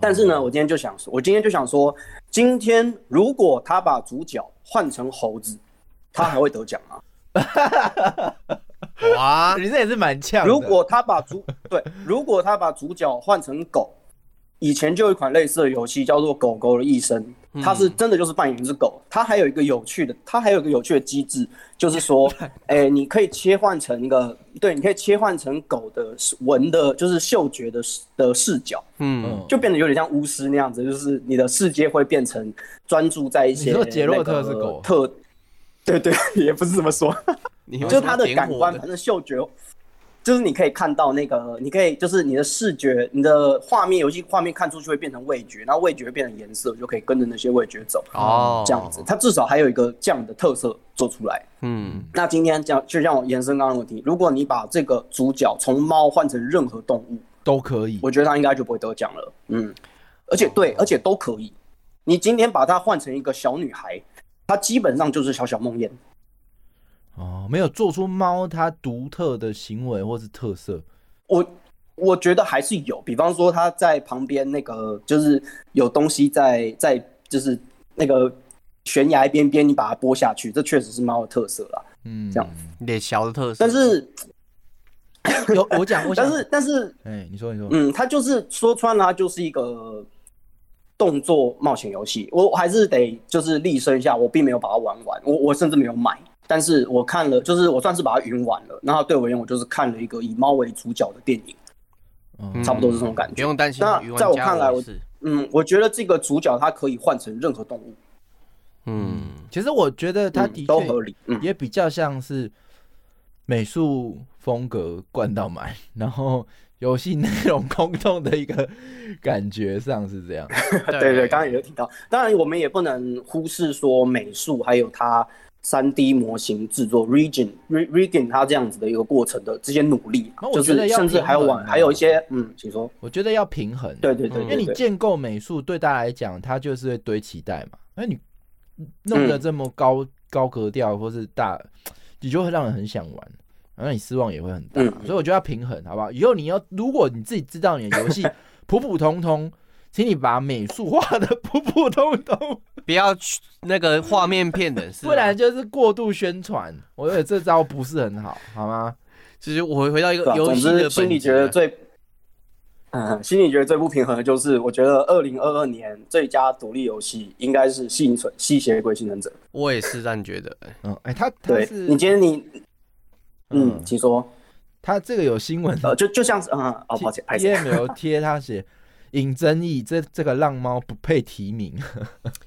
但是呢，我今天就想说，我今天就想说，今天如果他把主角换成猴子，他还会得奖吗？哇，你这也是蛮呛。如果他把主 对，如果他把主角换成狗，以前就有一款类似的游戏叫做《狗狗的一生》，它是真的就是扮演一只狗。它还有一个有趣的，它还有一个有趣的机制，就是说，哎、欸，你可以切换成一个，对，你可以切换成狗的闻的，就是嗅觉的的视角，嗯，就变得有点像巫师那样子，就是你的世界会变成专注在一些那个杰洛特是狗特，对对，也不是这么说。就是它的感官，反正嗅觉，就是你可以看到那个，你可以就是你的视觉，你的画面，游戏画面看出去会变成味觉，然后味觉会变成颜色，就可以跟着那些味觉走。哦，这样子，它至少还有一个这样的特色做出来。嗯，那今天这样，就像我延伸刚刚的问题，如果你把这个主角从猫换成任何动物都可以，我觉得他应该就不会得奖了。嗯，而且对，而且都可以。你今天把它换成一个小女孩，她基本上就是小小梦魇。哦，没有做出猫它独特的行为或是特色，我我觉得还是有，比方说它在旁边那个就是有东西在在就是那个悬崖边边，你把它拨下去，这确实是猫的特色啦。嗯，这样。脸小的特色，但是 有我讲，我但是但是哎，你说你说，嗯，它就是说穿了，它就是一个动作冒险游戏，我还是得就是立身一下，我并没有把它玩完，我我甚至没有买。但是我看了，就是我算是把它云完了。然后对我而言，我就是看了一个以猫为主角的电影，嗯，差不多是这种感觉。不用担心。那在我看来，我嗯，我觉得这个主角它可以换成任何动物。嗯，其实我觉得它的确都合理，也比较像是美术风格灌到满，然后游戏内容空洞的一个感觉上是这样。对对，对，刚刚也有提到。当然，我们也不能忽视说美术还有它。三 D 模型制作，Region Region 它这样子的一个过程的这些努力，就是甚至还有往还有一些，嗯，请说。我觉得要平衡，对对对，因为你建构美术对大家来讲，它就是会堆期待嘛。那你弄得这么高、嗯、高格调或是大，你就会让人很想玩，那你失望也会很大。嗯、所以我觉得要平衡，好不好？以后你要，如果你自己知道你的游戏 普普通通，请你把美术画的普普通通，不要去那个画面骗人，不然就是过度宣传。我觉得这招不是很好，好吗？其实我回到一个游戏的心里觉得最。嗯，心里觉得最不平衡的就是，我觉得二零二二年最佳独立游戏应该是幸存《吸血鬼幸存者》。我也是这样觉得。嗯，哎、欸，他他是你觉得你，嗯，请说，他这个有新闻，呃，就就像是，嗯，哦，抱歉，T M L 贴他写引争议，这这个浪猫不配提名。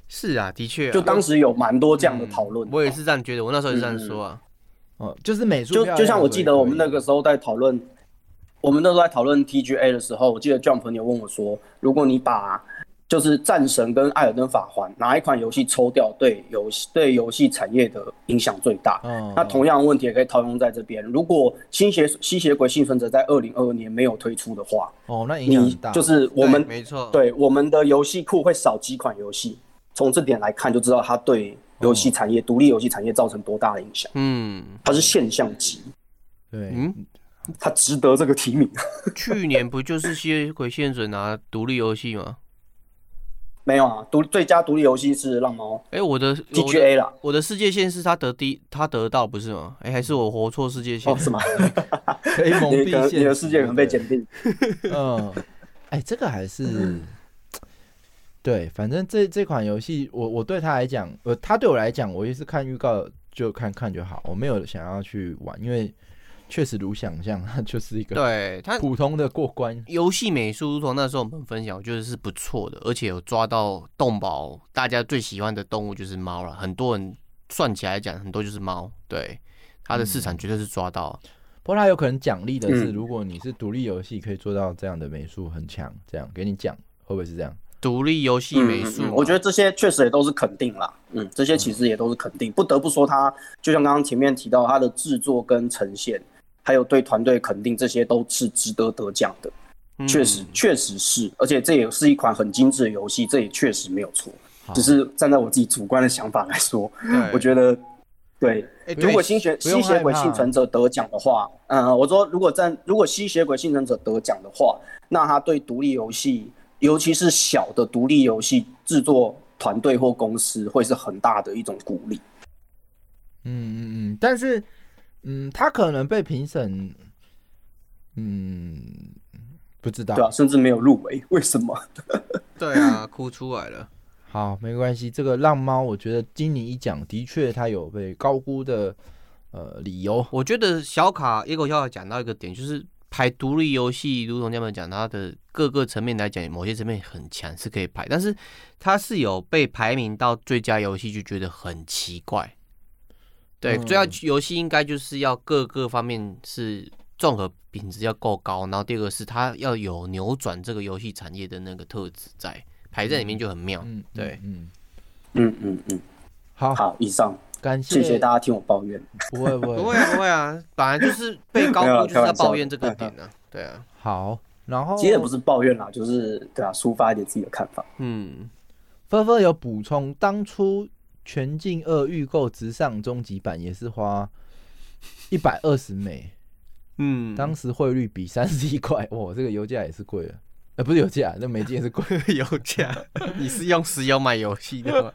是啊，的确、啊，就当时有蛮多这样的讨论、嗯。我也是这样觉得，我那时候也是这样说啊。哦、嗯，就是美术，就就像我记得我们那个时候在讨论。我们那时候在讨论 TGA 的时候，我记得 John 朋友问我说，如果你把就是战神跟艾尔登法环哪一款游戏抽掉，对游戏对游戏产业的影响最大？嗯，那同样的问题也可以套用在这边。如果吸血吸血鬼幸存者在二零二二年没有推出的话，哦，那影响大。就是我们没错，对我们的游戏库会少几款游戏。从这点来看，就知道它对游戏产业、独、哦、立游戏产业造成多大的影响。嗯，它是现象级。对，嗯。他值得这个提名。去年不就是吸血鬼幸存者拿独立游戏吗？没有啊，独最佳独立游戏是浪猫。哎、欸，我的 TGA 啦，我的世界线是他得第，他得到不是吗？哎、欸，还是我活错世界线？哦，是吗？可以蒙 蔽你的世界可能被剪定。嗯，哎、欸，这个还是、嗯、对，反正这这款游戏，我我对他来讲，呃，他对我来讲，我也是看预告就看看就好，我没有想要去玩，因为。确实如想象，它就是一个对它普通的过关。游戏美术，如同那时候我们分享，我觉得是不错的，而且有抓到动保，大家最喜欢的动物就是猫了。很多人算起来讲，很多就是猫。对它的市场绝对是抓到。嗯、不过它有可能奖励的是，如果你是独立游戏，可以做到这样的美术很强，这样给你奖，会不会是这样？独立游戏美术、嗯嗯，我觉得这些确实也都是肯定啦。嗯，这些其实也都是肯定。不得不说，它就像刚刚前面提到，它的制作跟呈现。还有对团队肯定，这些都是值得得奖的，确实确实是，而且这也是一款很精致的游戏，这也确实没有错。只是站在我自己主观的想法来说，我觉得，对，如果吸血吸血鬼幸存者得奖的话，嗯，我说如果站如果吸血鬼幸存者得奖的话，那他对独立游戏，尤其是小的独立游戏制作团队或公司，会是很大的一种鼓励。嗯嗯嗯，但是。嗯，他可能被评审，嗯，不知道，对啊，甚至没有入围，为什么？对啊，哭出来了。好，没关系。这个浪猫，我觉得经你一讲，的确他有被高估的呃理由。我觉得小卡野狗小卡讲到一个点，就是排独立游戏，如同他们讲，它的各个层面来讲，某些层面很强是可以排，但是它是有被排名到最佳游戏，就觉得很奇怪。对，主要游戏应该就是要各个方面是综合品质要够高，然后第二个是它要有扭转这个游戏产业的那个特质在排在里面就很妙。嗯，对，嗯嗯嗯嗯，好，好，以上，感谢，谢谢大家听我抱怨。不会不会不会不会啊，本来就是被高估就是要抱怨这个点呢。对啊，好，然后其实也不是抱怨啦，就是对啊，抒发一点自己的看法。嗯，纷纷有补充，当初。全境二预购直上终极版也是花一百二十美，嗯，当时汇率比三十一块，哇，这个油价也是贵了，呃，不是油价，那美金也是贵，油价，你是用石油买游戏的吗？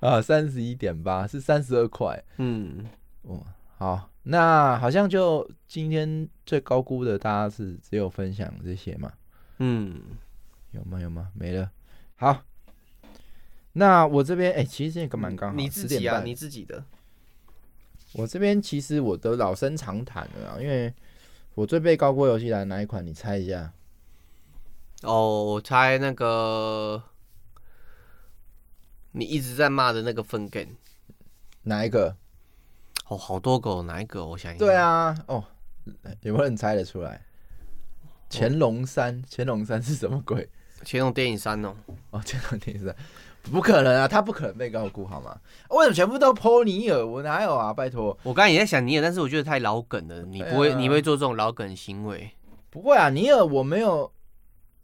啊，三十一点八是三十二块，嗯，哦，好，那好像就今天最高估的，大家是只有分享这些嘛，嗯，有吗？有吗？没了，好。那我这边哎、欸，其实也蛮刚好，你自己啊，你自己的。我这边其实我都老生常谈了啊，因为我最被高估游戏来哪一款？你猜一下。哦，我猜那个你一直在骂的那个分 game，哪一个？哦，好多个，哪一个？我想一下。对啊，哦，有没有人猜得出来？乾隆三，乾隆三是什么鬼？乾隆电影三哦，哦，乾隆电影三。不可能啊，他不可能被高估好吗？为什么全部都泼尼尔？我哪有啊？拜托，我刚才也在想尼尔，但是我觉得太老梗了，你不会，啊、你会做这种老梗行为？不会啊，尼尔我没有，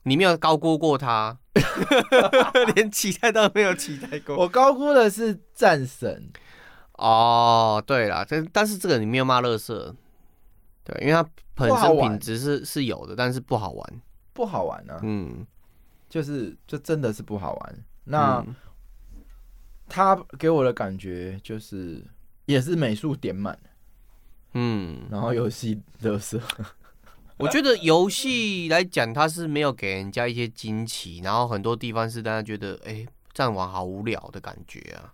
你没有高估过他，连期待都没有期待过。我高估的是战神。哦，对了，但但是这个你没有骂乐色，对，因为他本身品质是是有的，但是不好玩，不好玩啊。嗯，就是就真的是不好玩。那他给我的感觉就是也是美术点满，嗯，然后游戏乐色。我觉得游戏来讲，它是没有给人家一些惊奇，然后很多地方是大家觉得，哎，战网好无聊的感觉啊。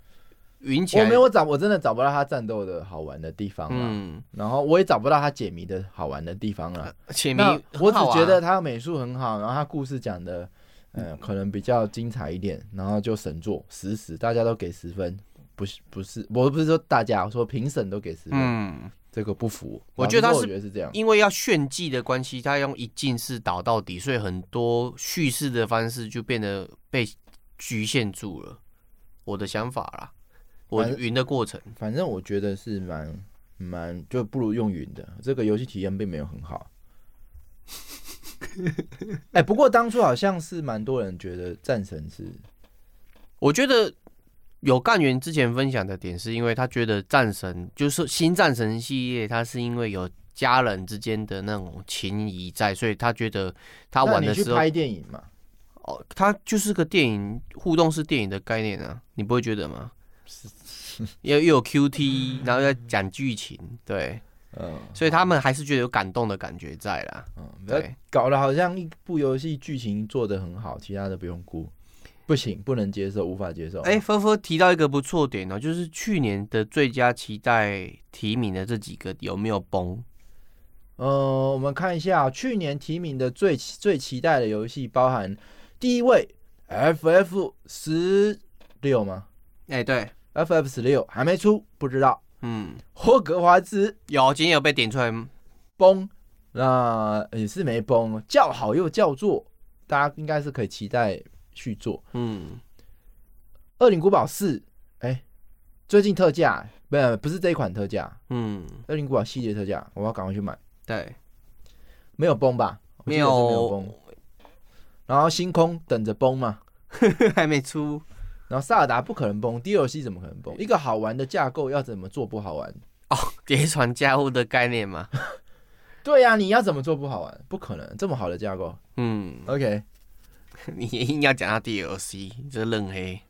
云起来，我没有找，我真的找不到他战斗的好玩的地方了，嗯，然后我也找不到他解谜的好玩的地方了。解谜，我只觉得他美术很好，然后他故事讲的，嗯，可能比较精彩一点，然后就神作，十十，大家都给十分，不是不是，我不是说大家，我说评审都给十分。嗯。这个不服，我觉得他是这样因为要炫技的关系，他用一进式导到底，所以很多叙事的方式就变得被局限住了。我的想法啦，我云的过程，反正我觉得是蛮蛮就不如用云的。这个游戏体验并没有很好。哎，不过当初好像是蛮多人觉得战神是，我觉得。有干员之前分享的点，是因为他觉得战神就是新战神系列，他是因为有家人之间的那种情谊在，所以他觉得他玩的时候拍电影嘛，哦，他就是个电影互动式电影的概念啊，你不会觉得吗？又又有 QT，然后要讲剧情，对，嗯，所以他们还是觉得有感动的感觉在啦，嗯，对，搞得好像一部游戏剧情做得很好，其他的不用顾。不行，不能接受，无法接受。哎、欸，芬芬提到一个不错点哦，就是去年的最佳期待提名的这几个有没有崩？呃，我们看一下去年提名的最最期待的游戏，包含第一位 FF 十六吗？哎、欸，对，FF 十六还没出，不知道。嗯，霍格华兹有，今天有被点出来崩，那也是没崩，叫好又叫座，大家应该是可以期待。去做，嗯，《恶灵古堡四》哎，最近特价，不是不是这一款特价，嗯，《恶灵古堡》系列特价，我要赶快去买。对，没有崩吧？没有，没有崩。然后星空等着崩嘛，还没出。然后萨尔达不可能崩，DLC 怎么可能崩？一个好玩的架构要怎么做不好玩？哦，叠床架屋的概念吗。对呀、啊，你要怎么做不好玩？不可能这么好的架构。嗯，OK。你硬要讲到 DLC，这愣黑。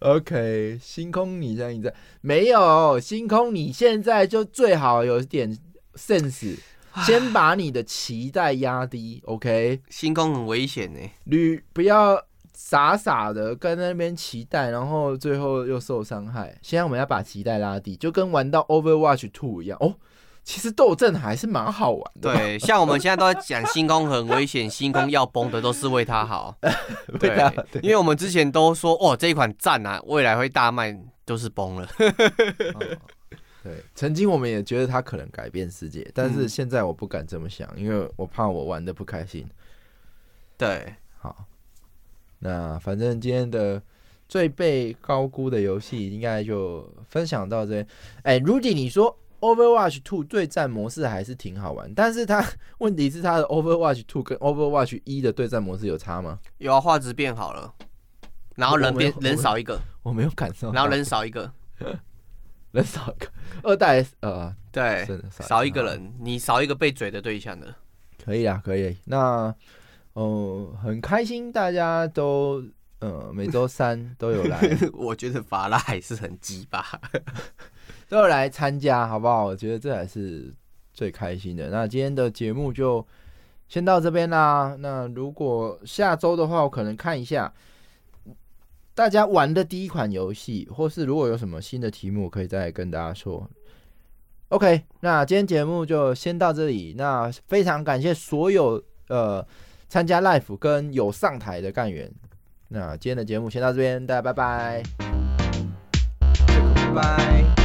OK，星空，你在你在没有星空，你现在就最好有点 sense，先把你的期待压低。OK，星空很危险呢，你不要傻傻的跟那边期待，然后最后又受伤害。现在我们要把期待拉低，就跟玩到 Overwatch Two 一样哦。其实斗阵还是蛮好玩的。对，像我们现在都在讲星空很危险，星空要崩的都是为他好。对，对，因为我们之前都说，哦，这一款赞啊，未来会大卖，都是崩了。哦。对，曾经我们也觉得他可能改变世界，但是现在我不敢这么想，因为我怕我玩的不开心。对，好，那反正今天的最被高估的游戏应该就分享到这边。哎，Rudy，你说。Overwatch Two 对战模式还是挺好玩，但是它问题是它的 Overwatch Two 跟 Overwatch 一的对战模式有差吗？有啊，画质变好了，然后人变人少一个，我没有感受，然后人少一个，人少一个，二代呃对少一个人，你少一个被嘴的对象的，可以啊，可以，那哦、呃、很开心，大家都呃每周三都有来，我觉得法拉还是很鸡巴。都有来参加，好不好？我觉得这还是最开心的。那今天的节目就先到这边啦。那如果下周的话，我可能看一下大家玩的第一款游戏，或是如果有什么新的题目，可以再跟大家说。OK，那今天节目就先到这里。那非常感谢所有呃参加 Life 跟有上台的干员。那今天的节目先到这边，大家拜拜，拜拜。